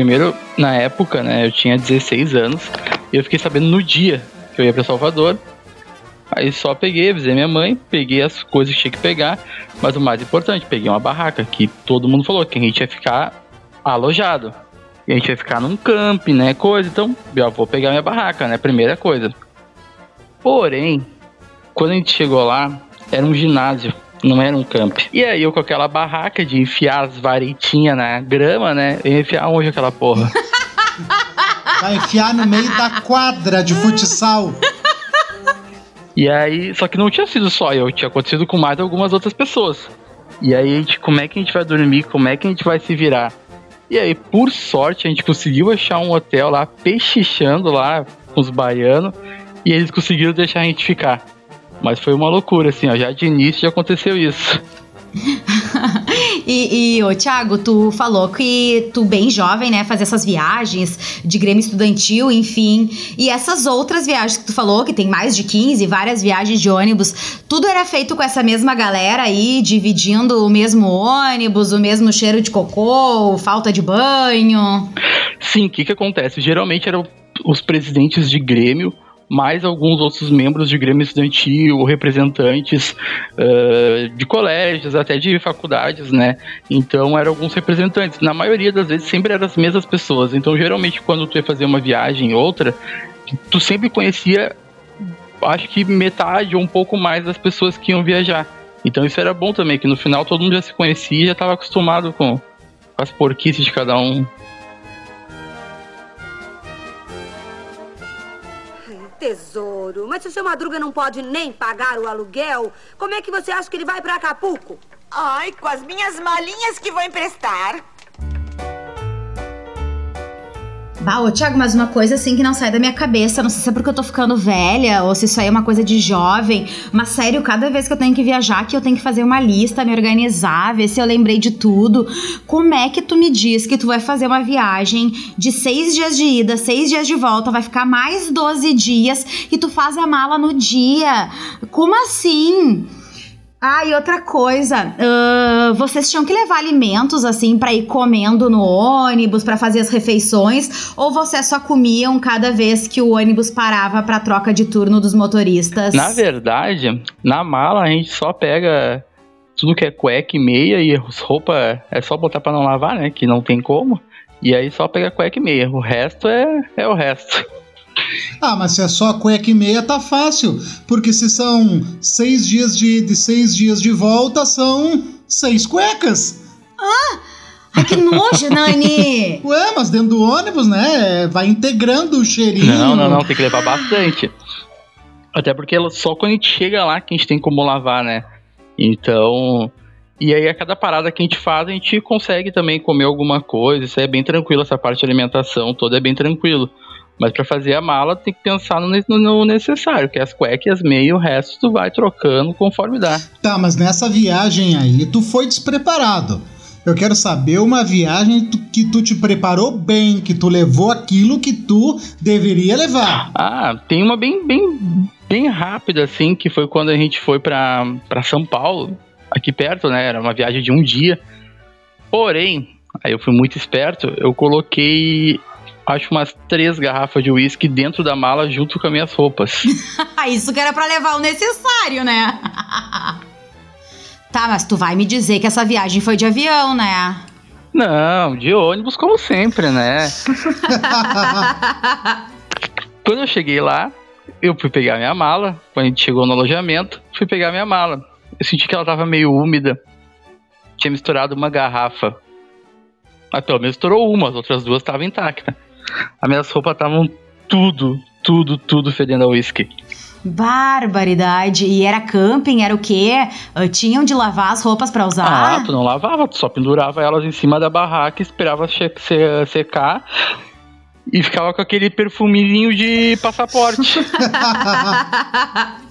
Speaker 4: Primeiro, na época, né, eu tinha 16 anos e eu fiquei sabendo no dia que eu ia para Salvador. Aí só peguei, avisei minha mãe, peguei as coisas que tinha que pegar, mas o mais importante, peguei uma barraca que todo mundo falou que a gente ia ficar alojado. E a gente ia ficar num camp, né, coisa. Então, eu vou pegar minha barraca, né, primeira coisa. Porém, quando a gente chegou lá, era um ginásio não era um camp. E aí eu com aquela barraca de enfiar as varetinhas na grama, né? Eu ia enfiar onde aquela porra?
Speaker 1: Vai enfiar no meio da quadra de futsal.
Speaker 4: E aí, só que não tinha sido só eu, tinha acontecido com mais algumas outras pessoas. E aí, a gente, como é que a gente vai dormir? Como é que a gente vai se virar? E aí, por sorte, a gente conseguiu achar um hotel lá, pechichando lá com os baianos, e eles conseguiram deixar a gente ficar. Mas foi uma loucura, assim, ó. Já de início já aconteceu isso.
Speaker 2: e, e ô, Thiago, tu falou que tu, bem jovem, né, fazia essas viagens de Grêmio Estudantil, enfim. E essas outras viagens que tu falou, que tem mais de 15, várias viagens de ônibus, tudo era feito com essa mesma galera aí, dividindo o mesmo ônibus, o mesmo cheiro de cocô, falta de banho?
Speaker 4: Sim, o que que acontece? Geralmente eram os presidentes de Grêmio mais alguns outros membros de Grêmio Estudantil, representantes uh, de colégios, até de faculdades, né? Então eram alguns representantes. Na maioria das vezes sempre eram as mesmas pessoas. Então geralmente quando tu ia fazer uma viagem outra, tu sempre conhecia, acho que metade ou um pouco mais das pessoas que iam viajar. Então isso era bom também, que no final todo mundo já se conhecia e já estava acostumado com, com as porquices de cada um.
Speaker 6: Tesouro, mas se o seu Madruga não pode nem pagar o aluguel, como é que você acha que ele vai para Acapulco?
Speaker 7: Ai, com as minhas malinhas que vou emprestar.
Speaker 2: Bah, ô Thiago, mas uma coisa assim que não sai da minha cabeça, não sei se é porque eu tô ficando velha ou se isso aí é uma coisa de jovem, mas sério, cada vez que eu tenho que viajar, que eu tenho que fazer uma lista, me organizar, ver se eu lembrei de tudo. Como é que tu me diz que tu vai fazer uma viagem de seis dias de ida, seis dias de volta, vai ficar mais 12 dias e tu faz a mala no dia? Como assim? Ah, e outra coisa, uh, vocês tinham que levar alimentos assim para ir comendo no ônibus, para fazer as refeições, ou vocês só comiam cada vez que o ônibus parava para troca de turno dos motoristas?
Speaker 4: Na verdade, na mala a gente só pega tudo que é cueca e meia e roupa é só botar para não lavar, né? Que não tem como. E aí só pega cueca e meia. O resto é, é o resto.
Speaker 1: Ah, mas se é só cueca e meia, tá fácil. Porque se são seis dias de, de seis dias de volta, são seis cuecas.
Speaker 2: Ah! Ai, que nojo, Nani!
Speaker 1: Ué, mas dentro do ônibus, né? Vai integrando o cheirinho.
Speaker 4: Não, não, não, tem que levar bastante. Até porque só quando a gente chega lá que a gente tem como lavar, né? Então. E aí, a cada parada que a gente faz, a gente consegue também comer alguma coisa. Isso é bem tranquilo, essa parte de alimentação toda é bem tranquilo. Mas para fazer a mala tem que pensar no, no, necessário, que é as cuecas as meias, o resto tu vai trocando conforme dá.
Speaker 1: Tá, mas nessa viagem aí tu foi despreparado. Eu quero saber uma viagem que tu te preparou bem, que tu levou aquilo que tu deveria levar.
Speaker 4: Ah, tem uma bem, bem, bem rápida assim, que foi quando a gente foi para São Paulo, aqui perto, né? Era uma viagem de um dia. Porém, aí eu fui muito esperto, eu coloquei acho umas três garrafas de uísque dentro da mala junto com as minhas roupas.
Speaker 2: Isso que era pra levar o necessário, né? tá, mas tu vai me dizer que essa viagem foi de avião, né?
Speaker 4: Não, de ônibus como sempre, né? Quando eu cheguei lá, eu fui pegar minha mala. Quando a gente chegou no alojamento, fui pegar minha mala. Eu senti que ela tava meio úmida. Tinha misturado uma garrafa. Mas pelo menos estourou uma, as outras duas estavam intactas. As minhas roupas estavam tudo, tudo, tudo fedendo a uísque.
Speaker 2: Barbaridade. E era camping, era o quê? Uh, tinham de lavar as roupas pra usar?
Speaker 4: Ah, tu não lavava, tu só pendurava elas em cima da barraca, esperava secar e ficava com aquele perfuminho de passaporte.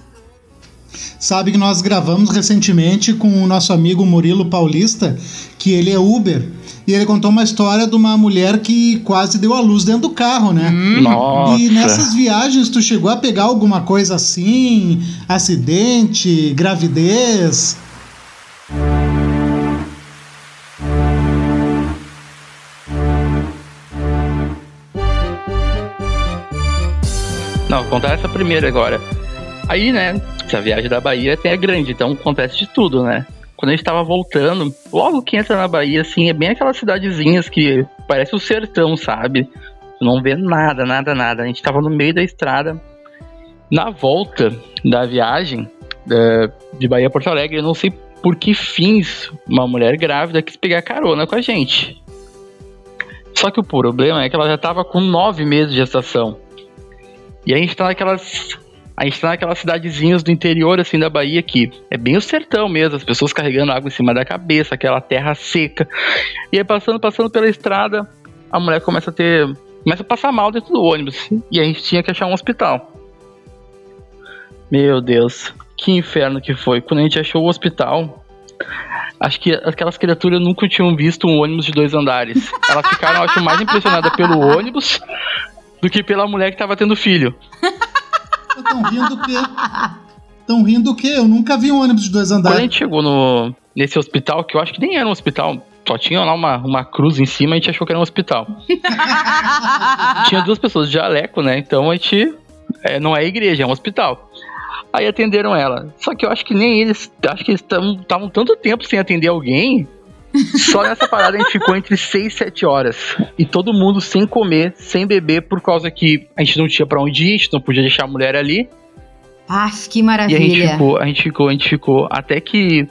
Speaker 1: Sabe que nós gravamos recentemente com o nosso amigo Murilo Paulista, que ele é Uber, e ele contou uma história de uma mulher que quase deu a luz dentro do carro, né?
Speaker 4: Nossa.
Speaker 1: E nessas viagens tu chegou a pegar alguma coisa assim? Acidente, gravidez?
Speaker 4: Não, contar essa primeira agora. Aí, né, essa viagem da Bahia é grande, então acontece de tudo, né? Quando a gente tava voltando, logo que entra na Bahia, assim, é bem aquelas cidadezinhas que parece o sertão, sabe? Tu não vê nada, nada, nada. A gente tava no meio da estrada. Na volta da viagem da- de Bahia a Porto Alegre, eu não sei por que fins uma mulher grávida quis pegar carona com a gente. Só que o problema é que ela já tava com nove meses de gestação. E a gente tá naquelas. A gente tá naquelas cidadezinhas do interior, assim, da Bahia, que é bem o sertão mesmo, as pessoas carregando água em cima da cabeça, aquela terra seca. E aí, passando, passando pela estrada, a mulher começa a ter. começa a passar mal dentro do ônibus. E a gente tinha que achar um hospital. Meu Deus, que inferno que foi. Quando a gente achou o hospital, acho que aquelas criaturas nunca tinham visto um ônibus de dois andares. Elas ficaram, acho, mais impressionadas pelo ônibus do que pela mulher que tava tendo filho.
Speaker 1: Estão rindo o quê? Estão rindo o quê? Eu nunca vi um ônibus de dois
Speaker 4: Quando a
Speaker 1: andares.
Speaker 4: gente chegou no, nesse hospital, que eu acho que nem era um hospital, só tinha lá uma, uma cruz em cima, a gente achou que era um hospital. tinha duas pessoas de jaleco, né? Então a gente. é, não é igreja, é um hospital. Aí atenderam ela. Só que eu acho que nem eles. Acho que eles estavam tanto tempo sem atender alguém. Só nessa parada a gente ficou entre 6 e 7 horas. E todo mundo sem comer, sem beber, por causa que a gente não tinha pra onde ir, a gente não podia deixar a mulher ali.
Speaker 2: Ah, que
Speaker 4: E a gente
Speaker 2: maravilha.
Speaker 4: ficou, a gente ficou, a gente ficou. Até que,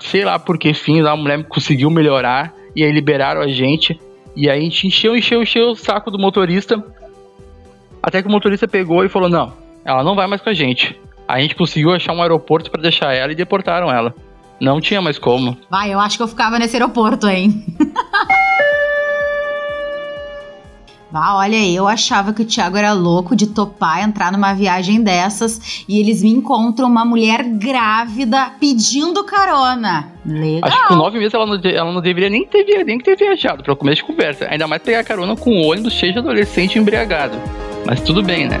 Speaker 4: sei lá por que fim, a mulher conseguiu melhorar. E aí liberaram a gente. E aí a gente encheu, encheu, encheu o saco do motorista. Até que o motorista pegou e falou: Não, ela não vai mais com a gente. A gente conseguiu achar um aeroporto pra deixar ela e deportaram ela. Não tinha mais como.
Speaker 2: Vai, eu acho que eu ficava nesse aeroporto, hein? Ah, olha aí, eu achava que o Thiago era louco de topar entrar numa viagem dessas e eles me encontram uma mulher grávida pedindo carona. Legal.
Speaker 4: Acho que com nove meses ela não, ela não deveria nem ter, nem ter viajado pra começo de conversa. Ainda mais pegar carona com um ônibus cheio de adolescente embriagado. Mas tudo bem, né?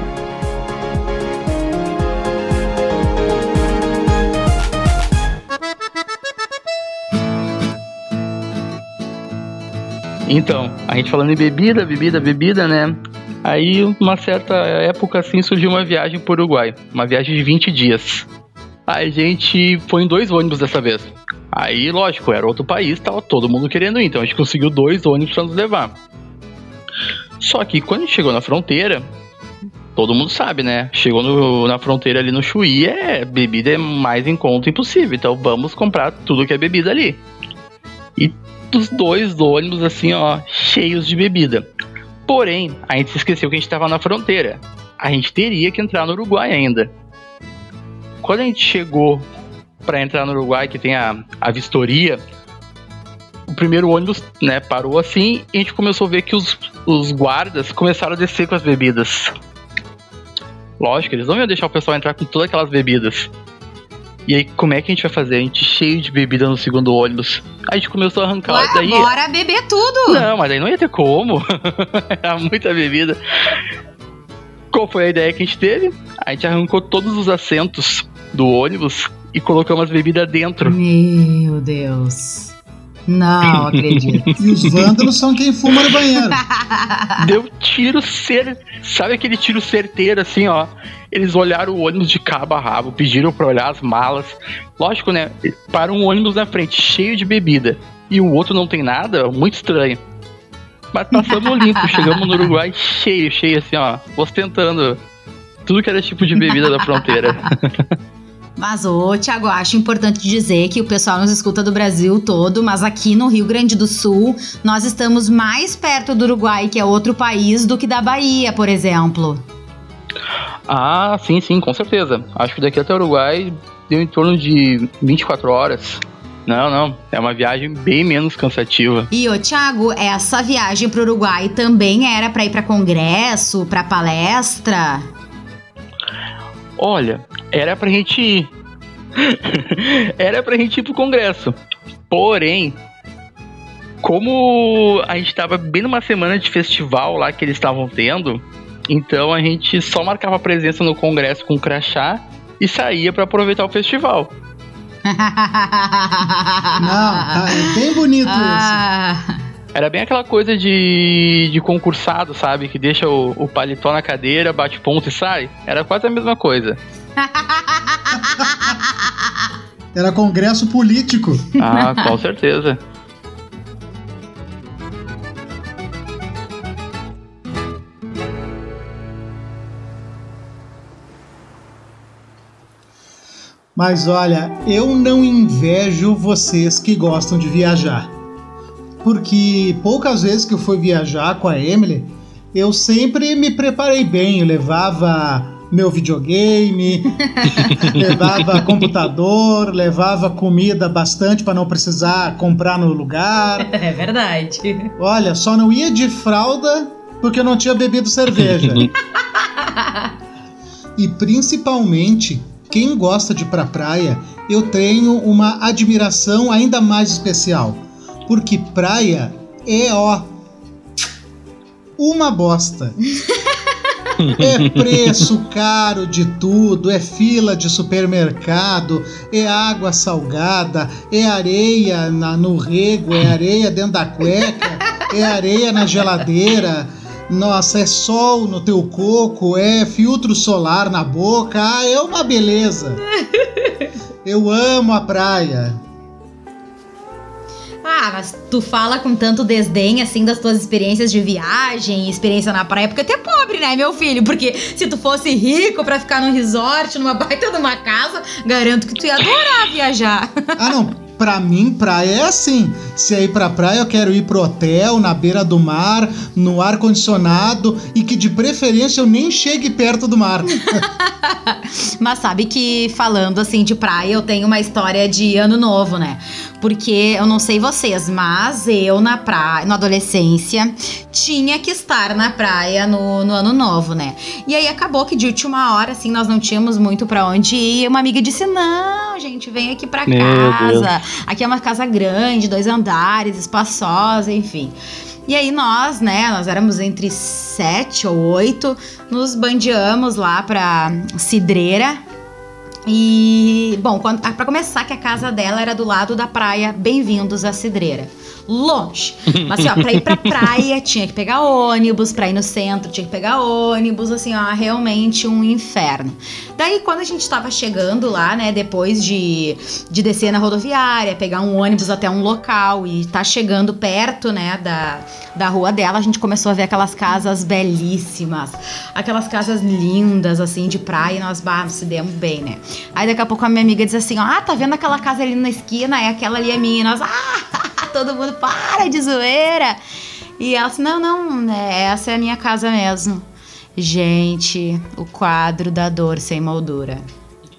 Speaker 4: Então, a gente falando em bebida, bebida, bebida, né? Aí, uma certa época assim, surgiu uma viagem pro Uruguai. Uma viagem de 20 dias. A gente foi em dois ônibus dessa vez. Aí, lógico, era outro país, tava todo mundo querendo ir, então a gente conseguiu dois ônibus pra nos levar. Só que quando a gente chegou na fronteira, todo mundo sabe, né? Chegou no- na fronteira ali no Chuí, é bebida é mais em conta impossível, então vamos comprar tudo que é bebida ali. E os dois ônibus, assim, ó, cheios de bebida. Porém, a gente se esqueceu que a gente tava na fronteira. A gente teria que entrar no Uruguai ainda. Quando a gente chegou para entrar no Uruguai, que tem a, a vistoria, o primeiro ônibus, né, parou assim e a gente começou a ver que os, os guardas começaram a descer com as bebidas. Lógico, eles não iam deixar o pessoal entrar com todas aquelas bebidas. E aí, como é que a gente vai fazer? A gente cheio de bebida no segundo ônibus. A gente começou a arrancar.
Speaker 2: Ué,
Speaker 4: daí,
Speaker 2: bora beber tudo.
Speaker 4: não, mas aí não ia ter como. Era muita bebida. Qual foi a ideia que a gente teve? A gente arrancou todos os assentos do ônibus e colocamos as bebidas dentro.
Speaker 2: Meu Deus. Não acredito.
Speaker 1: E os vândalos são quem fuma no banheiro.
Speaker 4: Deu tiro cer... Sabe aquele tiro certeiro, assim, ó? Eles olharam o ônibus de cabo a rabo, pediram pra olhar as malas. Lógico, né? Para um ônibus na frente, cheio de bebida. E o outro não tem nada, muito estranho. Mas passamos limpo, chegamos no Uruguai cheio, cheio, assim, ó. Ostentando tudo que era tipo de bebida da fronteira.
Speaker 2: Mas, ô, Tiago, acho importante dizer que o pessoal nos escuta do Brasil todo, mas aqui no Rio Grande do Sul, nós estamos mais perto do Uruguai, que é outro país, do que da Bahia, por exemplo.
Speaker 4: Ah, sim, sim, com certeza. Acho que daqui até o Uruguai deu em torno de 24 horas. Não, não. É uma viagem bem menos cansativa.
Speaker 2: E, ô, Thiago, essa viagem pro Uruguai também era para ir para congresso, para palestra?
Speaker 4: Olha, era pra gente ir. era pra gente ir pro congresso. Porém, como a gente tava bem numa semana de festival lá que eles estavam tendo, então a gente só marcava presença no congresso com crachá e saía para aproveitar o festival.
Speaker 1: Não, tá, é bem bonito ah. isso.
Speaker 4: Era bem aquela coisa de, de concursado, sabe? Que deixa o, o paletó na cadeira, bate ponto e sai. Era quase a mesma coisa.
Speaker 1: Era congresso político.
Speaker 4: Ah, com certeza.
Speaker 1: Mas olha, eu não invejo vocês que gostam de viajar. Porque poucas vezes que eu fui viajar com a Emily, eu sempre me preparei bem. Eu levava meu videogame, levava computador, levava comida bastante para não precisar comprar no lugar.
Speaker 2: É verdade.
Speaker 1: Olha, só não ia de fralda porque eu não tinha bebido cerveja. e principalmente quem gosta de ir pra praia, eu tenho uma admiração ainda mais especial. Porque praia é, ó, uma bosta. É preço caro de tudo, é fila de supermercado, é água salgada, é areia na, no rego, é areia dentro da cueca, é areia na geladeira nossa, é sol no teu coco, é filtro solar na boca, ah, é uma beleza. Eu amo a praia.
Speaker 2: Ah, mas tu fala com tanto desdém assim das tuas experiências de viagem, experiência na praia, porque tu é pobre, né, meu filho? Porque se tu fosse rico para ficar num resort, numa baita de uma casa, garanto que tu ia adorar viajar.
Speaker 1: Ah, não pra mim, praia é assim. Se é ir pra praia, eu quero ir pro hotel, na beira do mar, no ar-condicionado e que de preferência eu nem chegue perto do mar.
Speaker 2: Mas sabe que falando assim de praia, eu tenho uma história de ano novo, né? Porque eu não sei vocês, mas eu na praia, na adolescência, tinha que estar na praia no, no ano novo, né? E aí acabou que de última hora, assim, nós não tínhamos muito para onde ir. E uma amiga disse: Não, gente, vem aqui pra Meu casa. Deus. Aqui é uma casa grande, dois andares, espaçosa, enfim. E aí nós, né, nós éramos entre sete ou oito, nos bandeamos lá pra Cidreira, e, bom, para começar, que a casa dela era do lado da praia Bem-vindos à Cidreira. Longe. Mas, assim, ó, pra ir pra praia tinha que pegar ônibus, pra ir no centro tinha que pegar ônibus, assim, ó, realmente um inferno. Daí, quando a gente tava chegando lá, né, depois de, de descer na rodoviária, pegar um ônibus até um local e tá chegando perto, né, da, da rua dela, a gente começou a ver aquelas casas belíssimas, aquelas casas lindas, assim, de praia, e nós, bah, se demos bem, né. Aí daqui a pouco a minha amiga diz assim: ó, Ah, tá vendo aquela casa ali na esquina? É aquela ali é minha. E nós, ah, todo mundo para de zoeira. E ela assim: Não, não, é, essa é a minha casa mesmo. Gente, o quadro da dor sem moldura.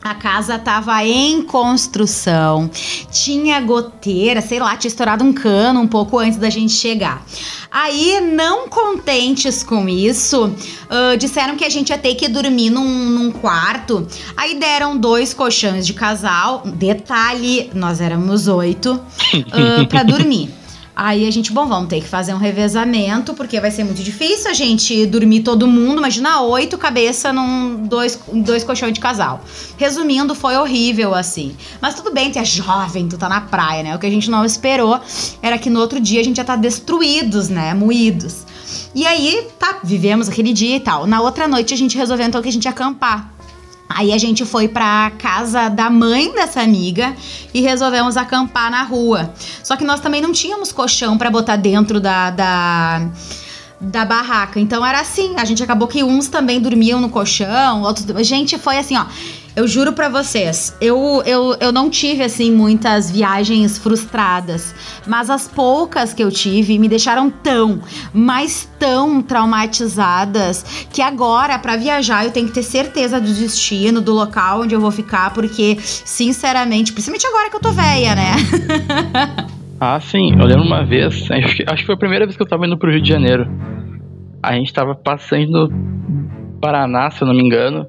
Speaker 2: A casa tava em construção, tinha goteira, sei lá, tinha estourado um cano um pouco antes da gente chegar. Aí, não contentes com isso, uh, disseram que a gente ia ter que dormir num, num quarto. Aí deram dois colchões de casal. Detalhe, nós éramos oito uh, para dormir. Aí a gente, bom, vamos ter que fazer um revezamento, porque vai ser muito difícil a gente dormir todo mundo. Imagina oito cabeças num dois, dois colchões de casal. Resumindo, foi horrível assim. Mas tudo bem, tu é jovem, tu tá na praia, né? O que a gente não esperou era que no outro dia a gente já tá destruídos, né? Moídos. E aí, tá, vivemos aquele dia e tal. Na outra noite a gente resolveu então que a gente ia acampar. Aí a gente foi pra casa da mãe dessa amiga e resolvemos acampar na rua. Só que nós também não tínhamos colchão para botar dentro da, da, da barraca. Então era assim, a gente acabou que uns também dormiam no colchão, outros. Gente, foi assim, ó. Eu juro pra vocês, eu, eu, eu não tive, assim, muitas viagens frustradas. Mas as poucas que eu tive me deixaram tão, mas tão traumatizadas que agora, pra viajar, eu tenho que ter certeza do destino, do local onde eu vou ficar, porque, sinceramente, principalmente agora que eu tô velha, né?
Speaker 4: Ah, sim. Eu lembro uma vez, acho que, acho que foi a primeira vez que eu tava indo pro Rio de Janeiro. A gente tava passando no Paraná, se eu não me engano.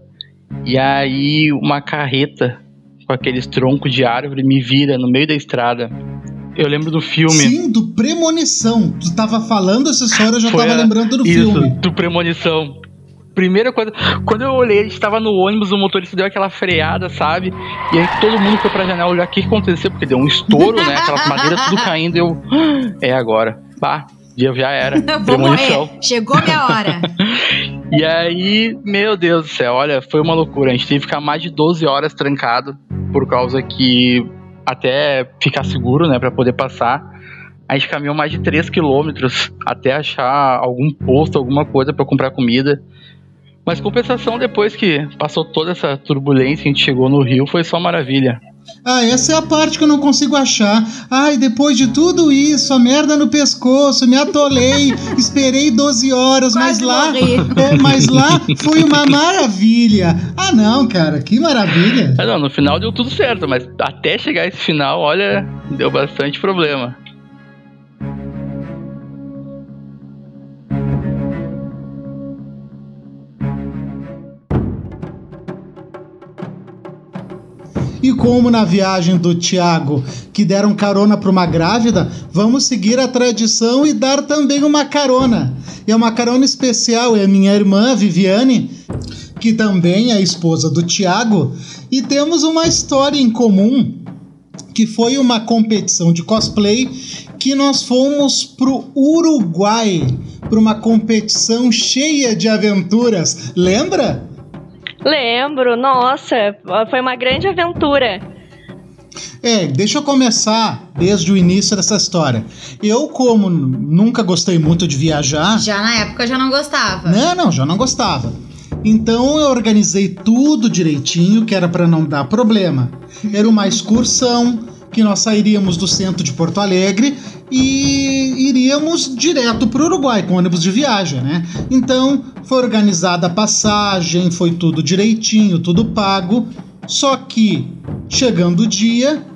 Speaker 4: E aí uma carreta com aqueles troncos de árvore me vira no meio da estrada. Eu lembro do filme.
Speaker 1: Sim, do Premonição. Tu tava falando essa história, eu já
Speaker 4: Foi
Speaker 1: tava
Speaker 4: a-
Speaker 1: lembrando do
Speaker 4: Isso,
Speaker 1: filme.
Speaker 4: do Premonição. Primeira coisa, quando eu olhei, a gente tava no ônibus, o motorista deu aquela freada, sabe? E aí todo mundo foi pra janela olhar o que aconteceu, porque deu um estouro, né? Aquelas madeiras tudo caindo, e eu. "Ah, É agora. Bah, dia já era.
Speaker 2: vou morrer. Chegou minha hora.
Speaker 4: E aí, meu Deus do céu, olha, foi uma loucura. A gente teve que ficar mais de 12 horas trancado, por causa que até ficar seguro, né, pra poder passar. A gente caminhou mais de 3 quilômetros até achar algum posto, alguma coisa pra comprar comida. Mas compensação, depois que passou toda essa turbulência, a gente chegou no Rio, foi só maravilha.
Speaker 1: Ah, essa é a parte que eu não consigo achar. Ai, depois de tudo isso, a merda no pescoço, me atolei, esperei 12 horas, mas
Speaker 2: Quase
Speaker 1: lá.
Speaker 2: morri.
Speaker 1: É, mas lá foi uma maravilha. Ah, não, cara, que maravilha.
Speaker 4: Mas não, no final deu tudo certo, mas até chegar esse final, olha, deu bastante problema.
Speaker 1: Como na viagem do Tiago, que deram carona para uma grávida, vamos seguir a tradição e dar também uma carona. E é uma carona especial, é minha irmã Viviane, que também é esposa do Tiago, e temos uma história em comum, que foi uma competição de cosplay que nós fomos pro Uruguai para uma competição cheia de aventuras. Lembra?
Speaker 8: Lembro, nossa, foi uma grande aventura.
Speaker 1: É, deixa eu começar desde o início dessa história. Eu, como nunca gostei muito de viajar.
Speaker 2: Já na época eu já não gostava.
Speaker 1: Não, não, já não gostava. Então eu organizei tudo direitinho, que era para não dar problema. Era uma excursão que nós sairíamos do centro de Porto Alegre e iríamos direto para o Uruguai com ônibus de viagem, né? Então foi organizada a passagem, foi tudo direitinho, tudo pago. Só que chegando o dia,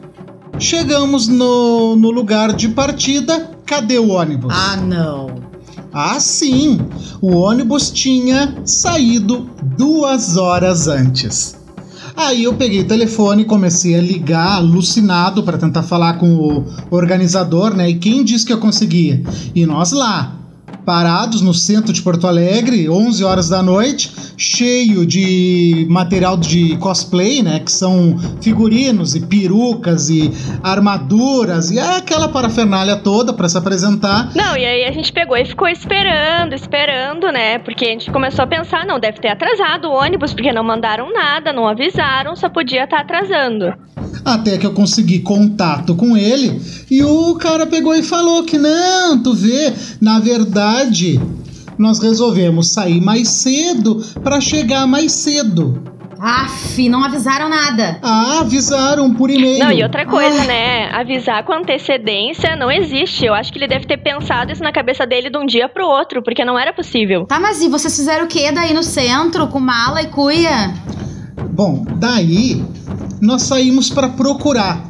Speaker 1: chegamos no, no lugar de partida. Cadê o ônibus?
Speaker 2: Ah, não.
Speaker 1: Ah, sim! O ônibus tinha saído duas horas antes. Aí eu peguei o telefone e comecei a ligar, alucinado, para tentar falar com o organizador, né? E quem disse que eu conseguia? E nós lá, parados no centro de Porto Alegre, 11 horas da noite, cheio de material de cosplay, né? Que são figurinos e perucas e armaduras e aquela parafernália toda para se apresentar.
Speaker 8: Não, e aí a gente pegou e ficou esperando, esperando, né? Porque a gente começou a pensar, não, deve ter atrasado o ônibus, porque não mandaram nada, não avisaram, só podia estar atrasando.
Speaker 1: Até que eu consegui contato com ele e o cara pegou e falou que não, tu vê, na verdade, nós resolvemos sair mais cedo para chegar mais cedo.
Speaker 2: Aff, não avisaram nada.
Speaker 1: Ah, avisaram por e-mail.
Speaker 8: Não, e outra coisa, né? Avisar com antecedência não existe. Eu acho que ele deve ter pensado isso na cabeça dele de um dia pro outro, porque não era possível.
Speaker 2: Tá, mas e vocês fizeram o que daí no centro, com mala e cuia?
Speaker 1: Bom, daí nós saímos para procurar.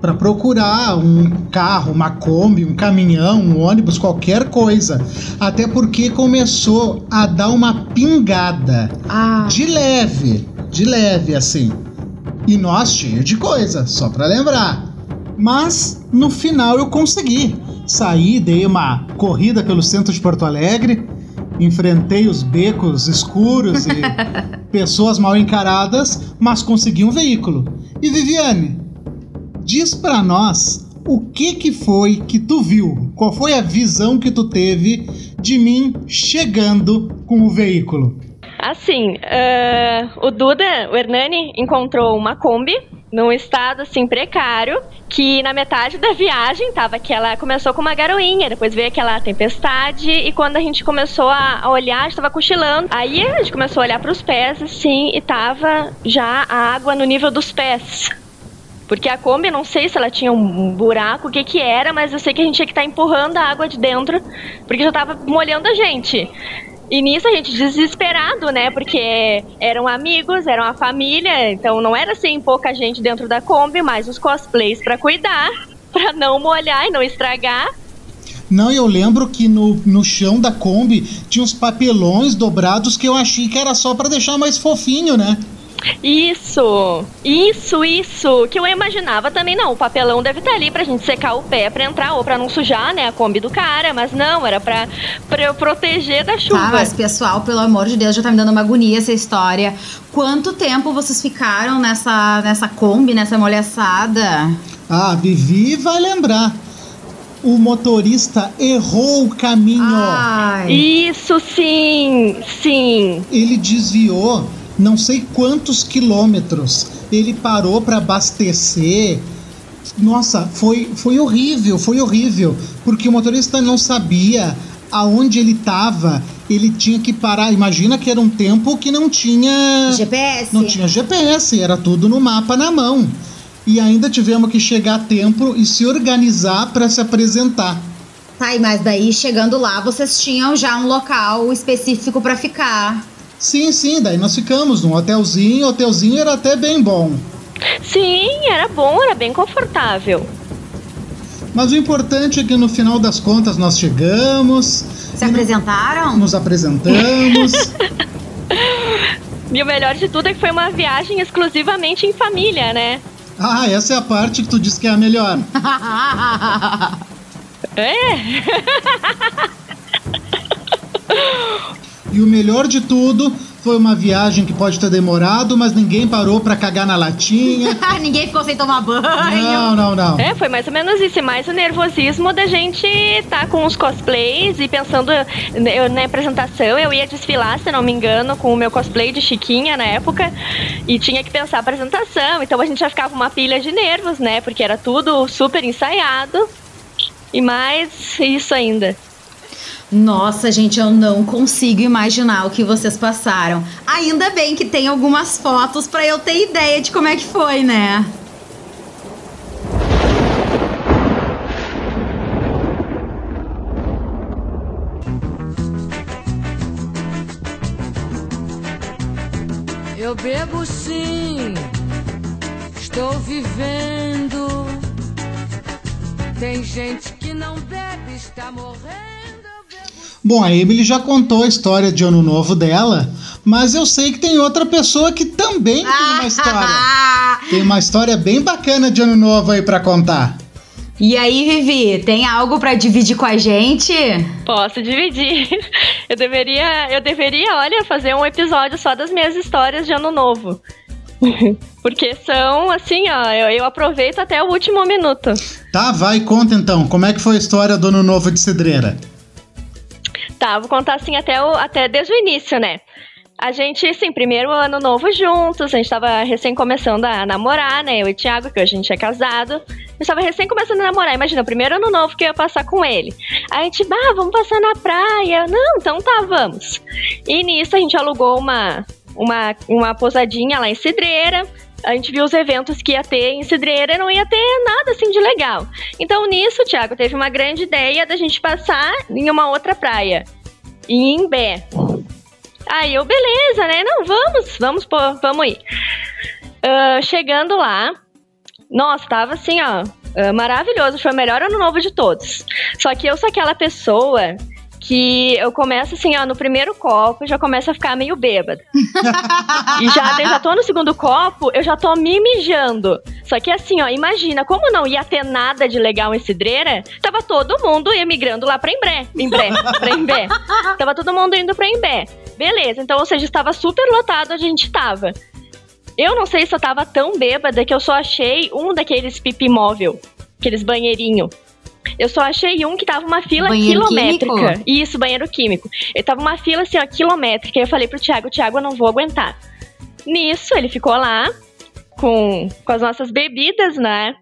Speaker 1: Para procurar um carro, uma Kombi, um caminhão, um ônibus, qualquer coisa. Até porque começou a dar uma pingada.
Speaker 2: Ah.
Speaker 1: De leve, de leve assim. E nós cheio de coisa, só pra lembrar. Mas no final eu consegui. Saí, dei uma corrida pelo centro de Porto Alegre, enfrentei os becos escuros e pessoas mal encaradas, mas consegui um veículo. E Viviane, diz pra nós o que que foi que tu viu? Qual foi a visão que tu teve de mim chegando com o veículo?
Speaker 8: Assim, uh, o Duda, o Hernani, encontrou uma Kombi num estado assim precário, que na metade da viagem tava aquela começou com uma garoinha, depois veio aquela tempestade e quando a gente começou a, a olhar, estava cochilando. Aí a gente começou a olhar para os pés assim e tava já a água no nível dos pés. Porque a Kombi, não sei se ela tinha um buraco, o que que era, mas eu sei que a gente tinha que estar tá empurrando a água de dentro, porque já tava molhando a gente. E nisso a gente desesperado, né? Porque eram amigos, eram a família, então não era assim pouca gente dentro da Kombi, mas os cosplays para cuidar, para não molhar e não estragar.
Speaker 1: Não, eu lembro que no, no chão da Kombi tinha uns papelões dobrados que eu achei que era só para deixar mais fofinho, né?
Speaker 8: Isso, isso, isso. Que eu imaginava também, não. O papelão deve estar ali pra gente secar o pé pra entrar ou pra não sujar, né? A Kombi do cara, mas não, era pra, pra eu proteger da chuva.
Speaker 2: Tá, mas pessoal, pelo amor de Deus, já tá me dando uma agonia essa história. Quanto tempo vocês ficaram nessa, nessa Kombi, nessa molhaçada?
Speaker 1: Ah, Vivi vai lembrar o motorista errou o caminho.
Speaker 8: Ai. Isso sim, sim.
Speaker 1: Ele desviou não sei quantos quilômetros. Ele parou para abastecer. Nossa, foi, foi horrível, foi horrível. Porque o motorista não sabia aonde ele estava. Ele tinha que parar. Imagina que era um tempo que não tinha.
Speaker 2: GPS?
Speaker 1: Não tinha GPS, era tudo no mapa na mão. E ainda tivemos que chegar a tempo e se organizar para se apresentar.
Speaker 2: Tá, mas daí chegando lá, vocês tinham já um local específico para ficar.
Speaker 1: Sim, sim, daí nós ficamos num hotelzinho, o hotelzinho era até bem bom.
Speaker 8: Sim, era bom, era bem confortável.
Speaker 1: Mas o importante é que no final das contas nós chegamos.
Speaker 2: Se apresentaram?
Speaker 1: Nos apresentamos.
Speaker 8: e o melhor de tudo é que foi uma viagem exclusivamente em família, né?
Speaker 1: Ah, essa é a parte que tu disse que é a melhor.
Speaker 8: é?
Speaker 1: E o melhor de tudo foi uma viagem que pode ter demorado, mas ninguém parou para cagar na latinha.
Speaker 2: ninguém ficou sem tomar banho.
Speaker 1: Não, não, não.
Speaker 8: É, foi mais ou menos isso. Mais o nervosismo da gente estar tá com os cosplays e pensando eu, na apresentação. Eu ia desfilar, se não me engano, com o meu cosplay de Chiquinha na época. E tinha que pensar a apresentação. Então a gente já ficava uma pilha de nervos, né? Porque era tudo super ensaiado. E mais isso ainda.
Speaker 2: Nossa, gente, eu não consigo imaginar o que vocês passaram. Ainda bem que tem algumas fotos para eu ter ideia de como é que foi, né?
Speaker 9: Eu bebo sim, estou vivendo. Tem gente que não bebe, está morrendo.
Speaker 1: Bom, a Emily já contou a história de Ano Novo dela, mas eu sei que tem outra pessoa que também tem uma história. tem uma história bem bacana de Ano Novo aí para contar.
Speaker 2: E aí, Vivi, tem algo para dividir com a gente?
Speaker 8: Posso dividir. Eu deveria, eu deveria, olha, fazer um episódio só das minhas histórias de Ano Novo. Porque são assim, ó, eu, eu, aproveito até o último minuto.
Speaker 1: Tá, vai, conta então. Como é que foi a história do Ano Novo de Cedreira?
Speaker 8: Tá, vou contar assim até, o, até desde o início, né? A gente, sim, primeiro ano novo juntos, a gente tava recém começando a namorar, né? Eu e o Thiago, que a gente é casado. A gente tava recém começando a namorar, imagina, o primeiro ano novo que eu ia passar com ele. Aí a gente, bah, vamos passar na praia. Não, então tá, vamos. E nisso a gente alugou uma, uma, uma pousadinha lá em Cidreira a gente viu os eventos que ia ter em Cidreira e não ia ter nada assim de legal. Então nisso, Thiago, teve uma grande ideia da gente passar em uma outra praia, em Imbé. Aí eu, beleza, né? Não, vamos, vamos, pô, vamos ir. Uh, chegando lá, nossa, tava assim, ó, uh, maravilhoso. Foi o melhor ano novo de todos. Só que eu sou aquela pessoa que eu começo assim, ó, no primeiro copo, já começo a ficar meio bêbada. e já, eu já tô no segundo copo, eu já tô me mijando. Só que assim, ó, imagina, como não ia ter nada de legal em Cidreira, tava todo mundo emigrando lá pra Embré, Embré, pra Embé. Tava todo mundo indo pra Embé. Beleza, então, ou seja, estava super lotado, a gente tava. Eu não sei se eu tava tão bêbada que eu só achei um daqueles pipi móvel, aqueles banheirinho. Eu só achei um que tava uma fila
Speaker 2: Banheiro
Speaker 8: quilométrica.
Speaker 2: químico?
Speaker 8: Isso, banheiro químico. Ele tava uma fila assim, ó, quilométrica. E eu falei pro Thiago, Thiago, eu não vou aguentar. Nisso, ele ficou lá com, com as nossas bebidas, né?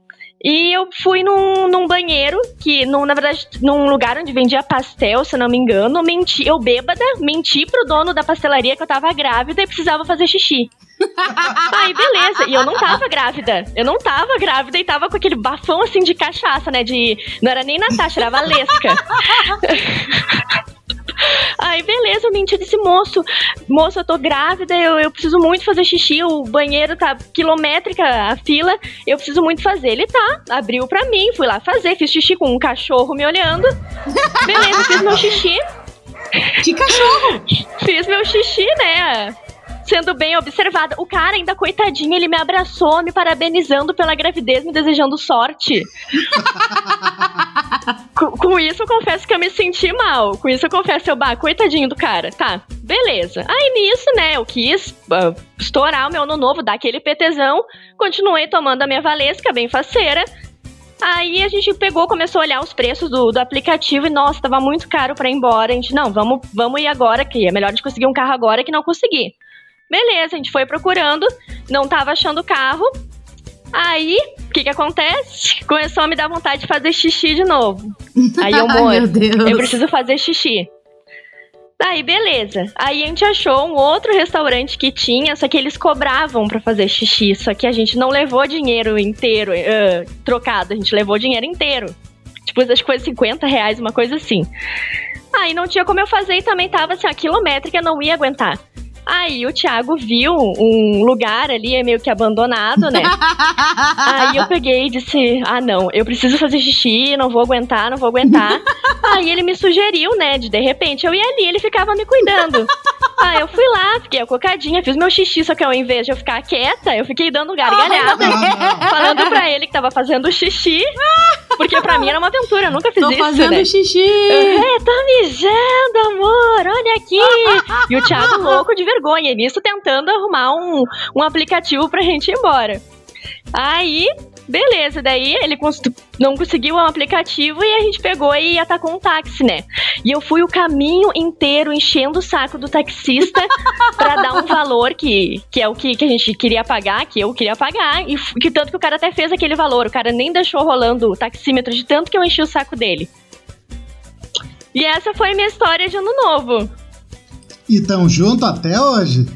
Speaker 8: E eu fui num, num banheiro, que, num, na verdade, num lugar onde vendia pastel, se eu não me engano, menti, eu bêbada, menti pro dono da pastelaria que eu tava grávida e precisava fazer xixi. Aí, beleza. E eu não tava grávida. Eu não tava grávida e tava com aquele bafão assim de cachaça, né? De. Não era nem Natasha, era Valesca. Aí, beleza, menti, eu disse, moço, moço, eu tô grávida, eu, eu preciso muito fazer xixi, o banheiro tá quilométrica a fila, eu preciso muito fazer. Ele tá, abriu pra mim, fui lá fazer, fiz xixi com um cachorro me olhando. Beleza, fiz meu xixi.
Speaker 2: Que cachorro?
Speaker 8: Fiz meu xixi, né? Sendo bem observada. O cara, ainda coitadinho, ele me abraçou, me parabenizando pela gravidez, me desejando sorte. com, com isso, eu confesso que eu me senti mal. Com isso, eu confesso, eu, bah, coitadinho do cara. Tá, beleza. Aí nisso, né, eu quis ah, estourar o meu ano novo, dar aquele PTzão. Continuei tomando a minha Valesca, bem faceira. Aí a gente pegou, começou a olhar os preços do, do aplicativo e, nossa, tava muito caro pra ir embora. A gente, não, vamos, vamos ir agora, que é melhor a gente conseguir um carro agora que não conseguir. Beleza, a gente foi procurando, não tava achando carro. Aí, o que que acontece? Começou a me dar vontade de fazer xixi de novo. Aí eu,
Speaker 2: Ai,
Speaker 8: amor,
Speaker 2: meu Deus.
Speaker 8: eu preciso fazer xixi. Aí, beleza. Aí a gente achou um outro restaurante que tinha, só que eles cobravam pra fazer xixi. Só que a gente não levou dinheiro inteiro, eh, trocado, a gente levou dinheiro inteiro. Tipo, acho que foi 50 reais, uma coisa assim. Aí não tinha como eu fazer e também tava assim, a quilométrica, não ia aguentar. Aí o Thiago viu um lugar ali, é meio que abandonado, né? Aí eu peguei e disse: Ah, não, eu preciso fazer xixi, não vou aguentar, não vou aguentar. Aí ele me sugeriu, né, de de repente eu ia ali, ele ficava me cuidando. Aí eu fui lá, fiquei acocadinha, fiz meu xixi, só que ao invés de eu ficar quieta, eu fiquei dando gargalhada, falando pra ele que tava fazendo xixi, porque pra mim era uma aventura, eu nunca fiz
Speaker 2: Tô
Speaker 8: isso,
Speaker 2: fazendo
Speaker 8: né?
Speaker 2: xixi.
Speaker 8: É, tô mijando, amor, olha aqui. E o Thiago louco de vergonha, e nisso tentando arrumar um, um aplicativo pra gente ir embora. Aí, beleza, daí ele não conseguiu um aplicativo e a gente pegou e atacou um táxi, né? E eu fui o caminho inteiro enchendo o saco do taxista pra dar um valor que, que é o que, que a gente queria pagar, que eu queria pagar, e que tanto que o cara até fez aquele valor, o cara nem deixou rolando o taxímetro de tanto que eu enchi o saco dele. E essa foi a minha história de ano novo.
Speaker 1: E tão junto até hoje.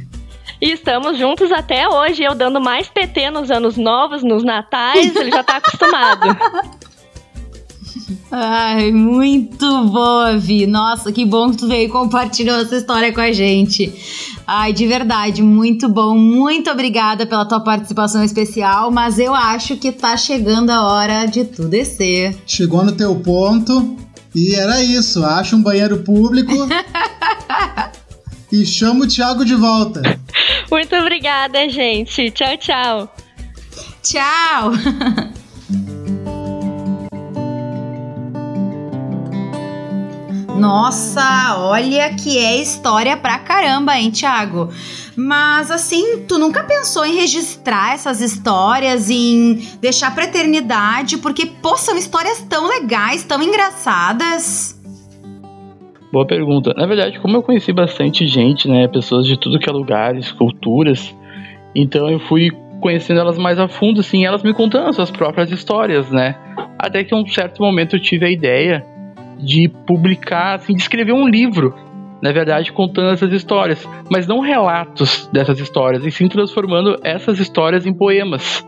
Speaker 8: E estamos juntos até hoje, eu dando mais PT nos anos novos, nos natais, ele já tá acostumado.
Speaker 2: Ai, muito boa, Vi. Nossa, que bom que tu veio e compartilhou essa história com a gente. Ai, de verdade, muito bom. Muito obrigada pela tua participação especial, mas eu acho que tá chegando a hora de tu descer.
Speaker 1: Chegou no teu ponto e era isso. Acha um banheiro público e chama o Thiago de volta.
Speaker 8: Muito obrigada, gente. Tchau, tchau.
Speaker 2: Tchau! Nossa, olha que é história pra caramba, hein, Thiago? Mas assim, tu nunca pensou em registrar essas histórias, em deixar pra eternidade, porque, pô, são histórias tão legais, tão engraçadas.
Speaker 4: Boa pergunta. Na verdade, como eu conheci bastante gente, né, pessoas de tudo que é lugares, culturas, então eu fui conhecendo elas mais a fundo, assim, elas me contando as suas próprias histórias, né? Até que em um certo momento eu tive a ideia de publicar, assim, de escrever um livro, na verdade, contando essas histórias, mas não relatos dessas histórias, e sim transformando essas histórias em poemas.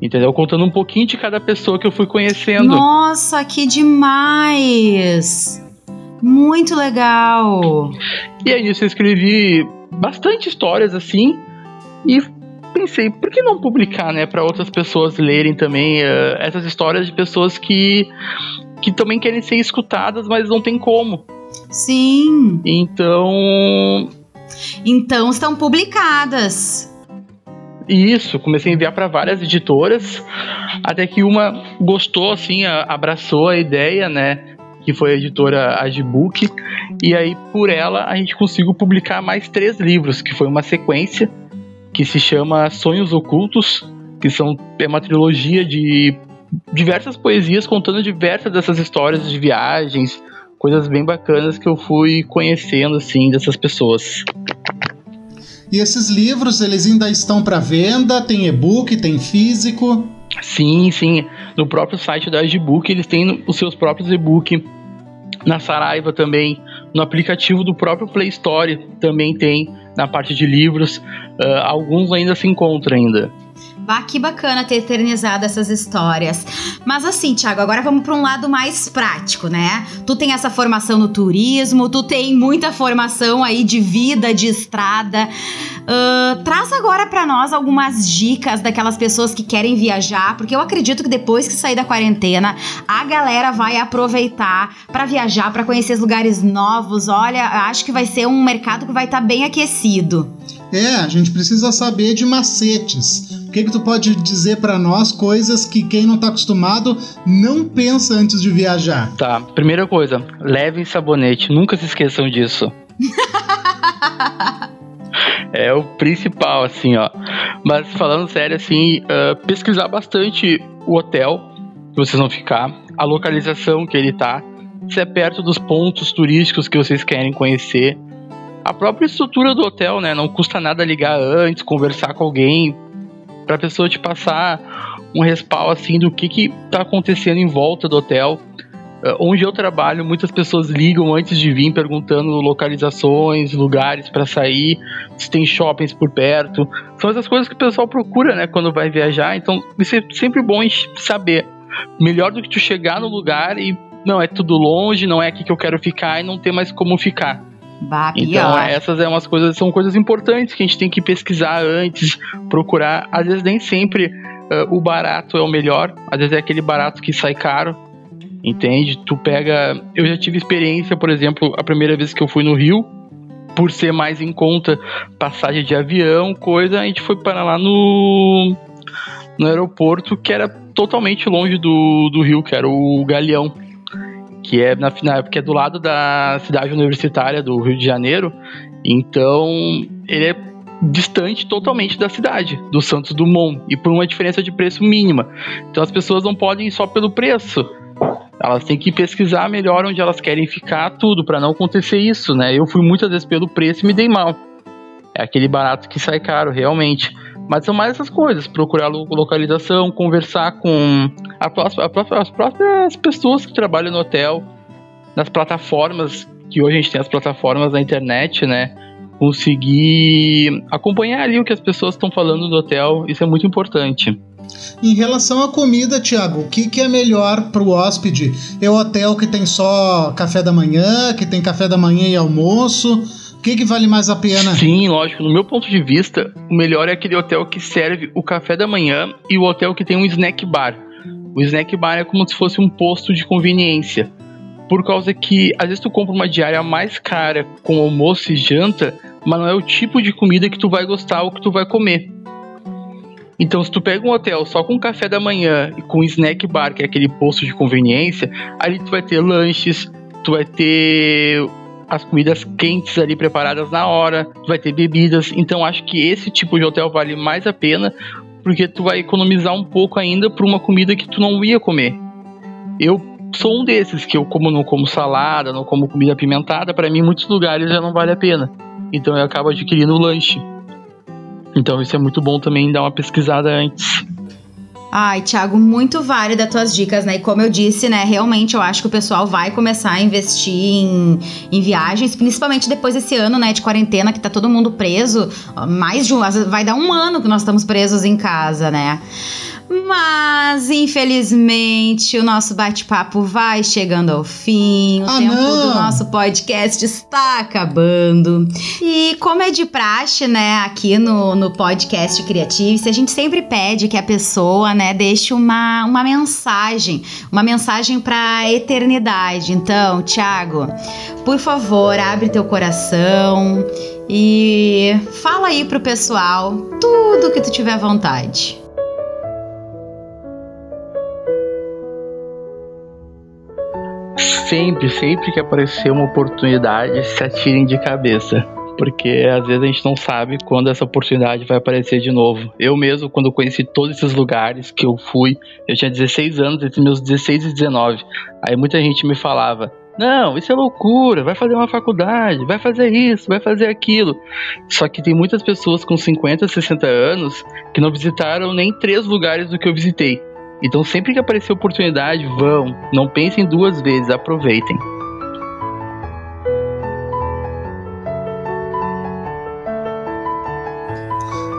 Speaker 4: Entendeu? Contando um pouquinho de cada pessoa que eu fui conhecendo.
Speaker 2: Nossa, que demais! Muito legal!
Speaker 4: E aí nisso eu escrevi bastante histórias assim e pensei, por que não publicar, né, para outras pessoas lerem também eh, essas histórias de pessoas que que também querem ser escutadas, mas não tem como.
Speaker 2: Sim.
Speaker 4: Então.
Speaker 2: Então estão publicadas.
Speaker 4: Isso, comecei a enviar para várias editoras, até que uma gostou, assim, abraçou a ideia, né? Que foi a editora Agibook, e aí por ela a gente conseguiu publicar mais três livros, que foi uma sequência que se chama Sonhos Ocultos, que são é uma trilogia de diversas poesias contando diversas dessas histórias de viagens, coisas bem bacanas que eu fui conhecendo assim dessas pessoas.
Speaker 1: E esses livros, eles ainda estão para venda? Tem e-book, tem físico?
Speaker 4: Sim, sim. No próprio site da Agibook, eles têm os seus próprios e-book. Na Saraiva também, no aplicativo do próprio Play Store também tem na parte de livros. Uh, alguns ainda se encontram ainda.
Speaker 2: Bah, que bacana ter eternizado essas histórias. Mas assim, Thiago, agora vamos para um lado mais prático, né? Tu tem essa formação no turismo, tu tem muita formação aí de vida, de estrada. Uh, traz agora para nós algumas dicas daquelas pessoas que querem viajar, porque eu acredito que depois que sair da quarentena, a galera vai aproveitar para viajar, para conhecer lugares novos. Olha, acho que vai ser um mercado que vai estar tá bem aquecido.
Speaker 1: É, a gente precisa saber de macetes. O que, que tu pode dizer para nós coisas que quem não tá acostumado não pensa antes de viajar?
Speaker 4: Tá, primeira coisa, levem sabonete, nunca se esqueçam disso. é o principal, assim, ó. Mas falando sério, assim, uh, pesquisar bastante o hotel que vocês vão ficar, a localização que ele tá, se é perto dos pontos turísticos que vocês querem conhecer a própria estrutura do hotel, né? Não custa nada ligar antes, conversar com alguém, pra pessoa te passar um respaldo assim do que que tá acontecendo em volta do hotel. Uh, onde eu trabalho, muitas pessoas ligam antes de vir perguntando localizações, lugares para sair, se tem shoppings por perto. São essas coisas que o pessoal procura, né, quando vai viajar. Então, isso é sempre bom saber. Melhor do que tu chegar no lugar e não é tudo longe, não é aqui que eu quero ficar e não ter mais como ficar.
Speaker 2: Bah,
Speaker 4: então, essas é umas coisas, são coisas importantes que a gente tem que pesquisar antes, procurar. Às vezes nem sempre uh, o barato é o melhor, às vezes é aquele barato que sai caro. Entende? Tu pega. Eu já tive experiência, por exemplo, a primeira vez que eu fui no Rio, por ser mais em conta passagem de avião, coisa, a gente foi para lá no, no aeroporto que era totalmente longe do, do Rio, que era o Galeão que é na, na, que é do lado da cidade universitária do Rio de Janeiro. Então, ele é distante totalmente da cidade, do Santos Dumont, e por uma diferença de preço mínima. Então as pessoas não podem ir só pelo preço. Elas têm que pesquisar melhor onde elas querem ficar, tudo, para não acontecer isso, né? Eu fui muitas vezes pelo preço e me dei mal. É aquele barato que sai caro, realmente. Mas são mais essas coisas, procurar localização, conversar com a próxima, a próxima, as próprias pessoas que trabalham no hotel, nas plataformas, que hoje a gente tem as plataformas da internet, né? Conseguir acompanhar ali o que as pessoas estão falando do hotel, isso é muito importante.
Speaker 1: Em relação à comida, Thiago, o que, que é melhor para o hóspede? É o hotel que tem só café da manhã, que tem café da manhã e almoço? Que, que vale mais a pena?
Speaker 4: Sim, lógico. No meu ponto de vista, o melhor é aquele hotel que serve o café da manhã e o hotel que tem um snack bar. O snack bar é como se fosse um posto de conveniência. Por causa que às vezes tu compra uma diária mais cara com almoço e janta, mas não é o tipo de comida que tu vai gostar ou que tu vai comer. Então, se tu pega um hotel só com café da manhã e com snack bar, que é aquele posto de conveniência, ali tu vai ter lanches, tu vai ter as comidas quentes ali preparadas na hora, vai ter bebidas. Então acho que esse tipo de hotel vale mais a pena porque tu vai economizar um pouco ainda por uma comida que tu não ia comer. Eu sou um desses que eu como não como salada, não como comida apimentada, para mim muitos lugares já não vale a pena. Então eu acabo adquirindo o lanche. Então isso é muito bom também dar uma pesquisada antes.
Speaker 2: Ai, Thiago, muito válida as tuas dicas, né? E como eu disse, né, realmente eu acho que o pessoal vai começar a investir em, em viagens, principalmente depois desse ano, né, de quarentena, que tá todo mundo preso. Mais de um. Vai dar um ano que nós estamos presos em casa, né? Mas, infelizmente, o nosso bate-papo vai chegando ao fim. O
Speaker 1: Ah,
Speaker 2: tempo
Speaker 1: não!
Speaker 2: do nosso podcast está acabando. E como é de praxe, né, aqui no, no podcast Criative, a gente sempre pede que a pessoa, né, deixe uma, uma mensagem, uma mensagem pra eternidade. Então, Thiago, por favor, abre teu coração e fala aí pro pessoal tudo que tu tiver vontade.
Speaker 4: Sempre, sempre que aparecer uma oportunidade, se atirem de cabeça. Porque às vezes a gente não sabe quando essa oportunidade vai aparecer de novo. Eu mesmo, quando conheci todos esses lugares que eu fui, eu tinha 16 anos, entre meus 16 e 19. Aí muita gente me falava: Não, isso é loucura, vai fazer uma faculdade, vai fazer isso, vai fazer aquilo. Só que tem muitas pessoas com 50, 60 anos que não visitaram nem três lugares do que eu visitei. Então sempre que aparecer oportunidade, vão. Não pensem duas vezes, aproveitem.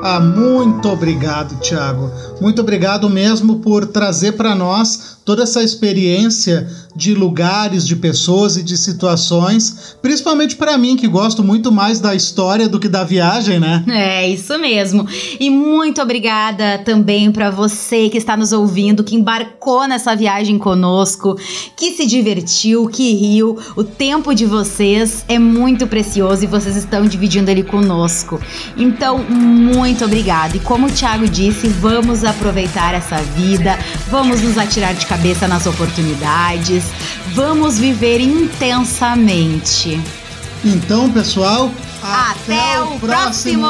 Speaker 1: Ah, muito obrigado, Thiago. Muito obrigado mesmo por trazer para nós toda essa experiência de lugares, de pessoas e de situações, principalmente para mim que gosto muito mais da história do que da viagem, né?
Speaker 2: É, isso mesmo. E muito obrigada também para você que está nos ouvindo, que embarcou nessa viagem conosco, que se divertiu, que riu. O tempo de vocês é muito precioso e vocês estão dividindo ele conosco. Então, muito obrigada. E como o Thiago disse, vamos aproveitar essa vida, vamos nos atirar de cabeça nas oportunidades, vamos viver intensamente.
Speaker 1: Então, pessoal,
Speaker 2: Até, o próximo.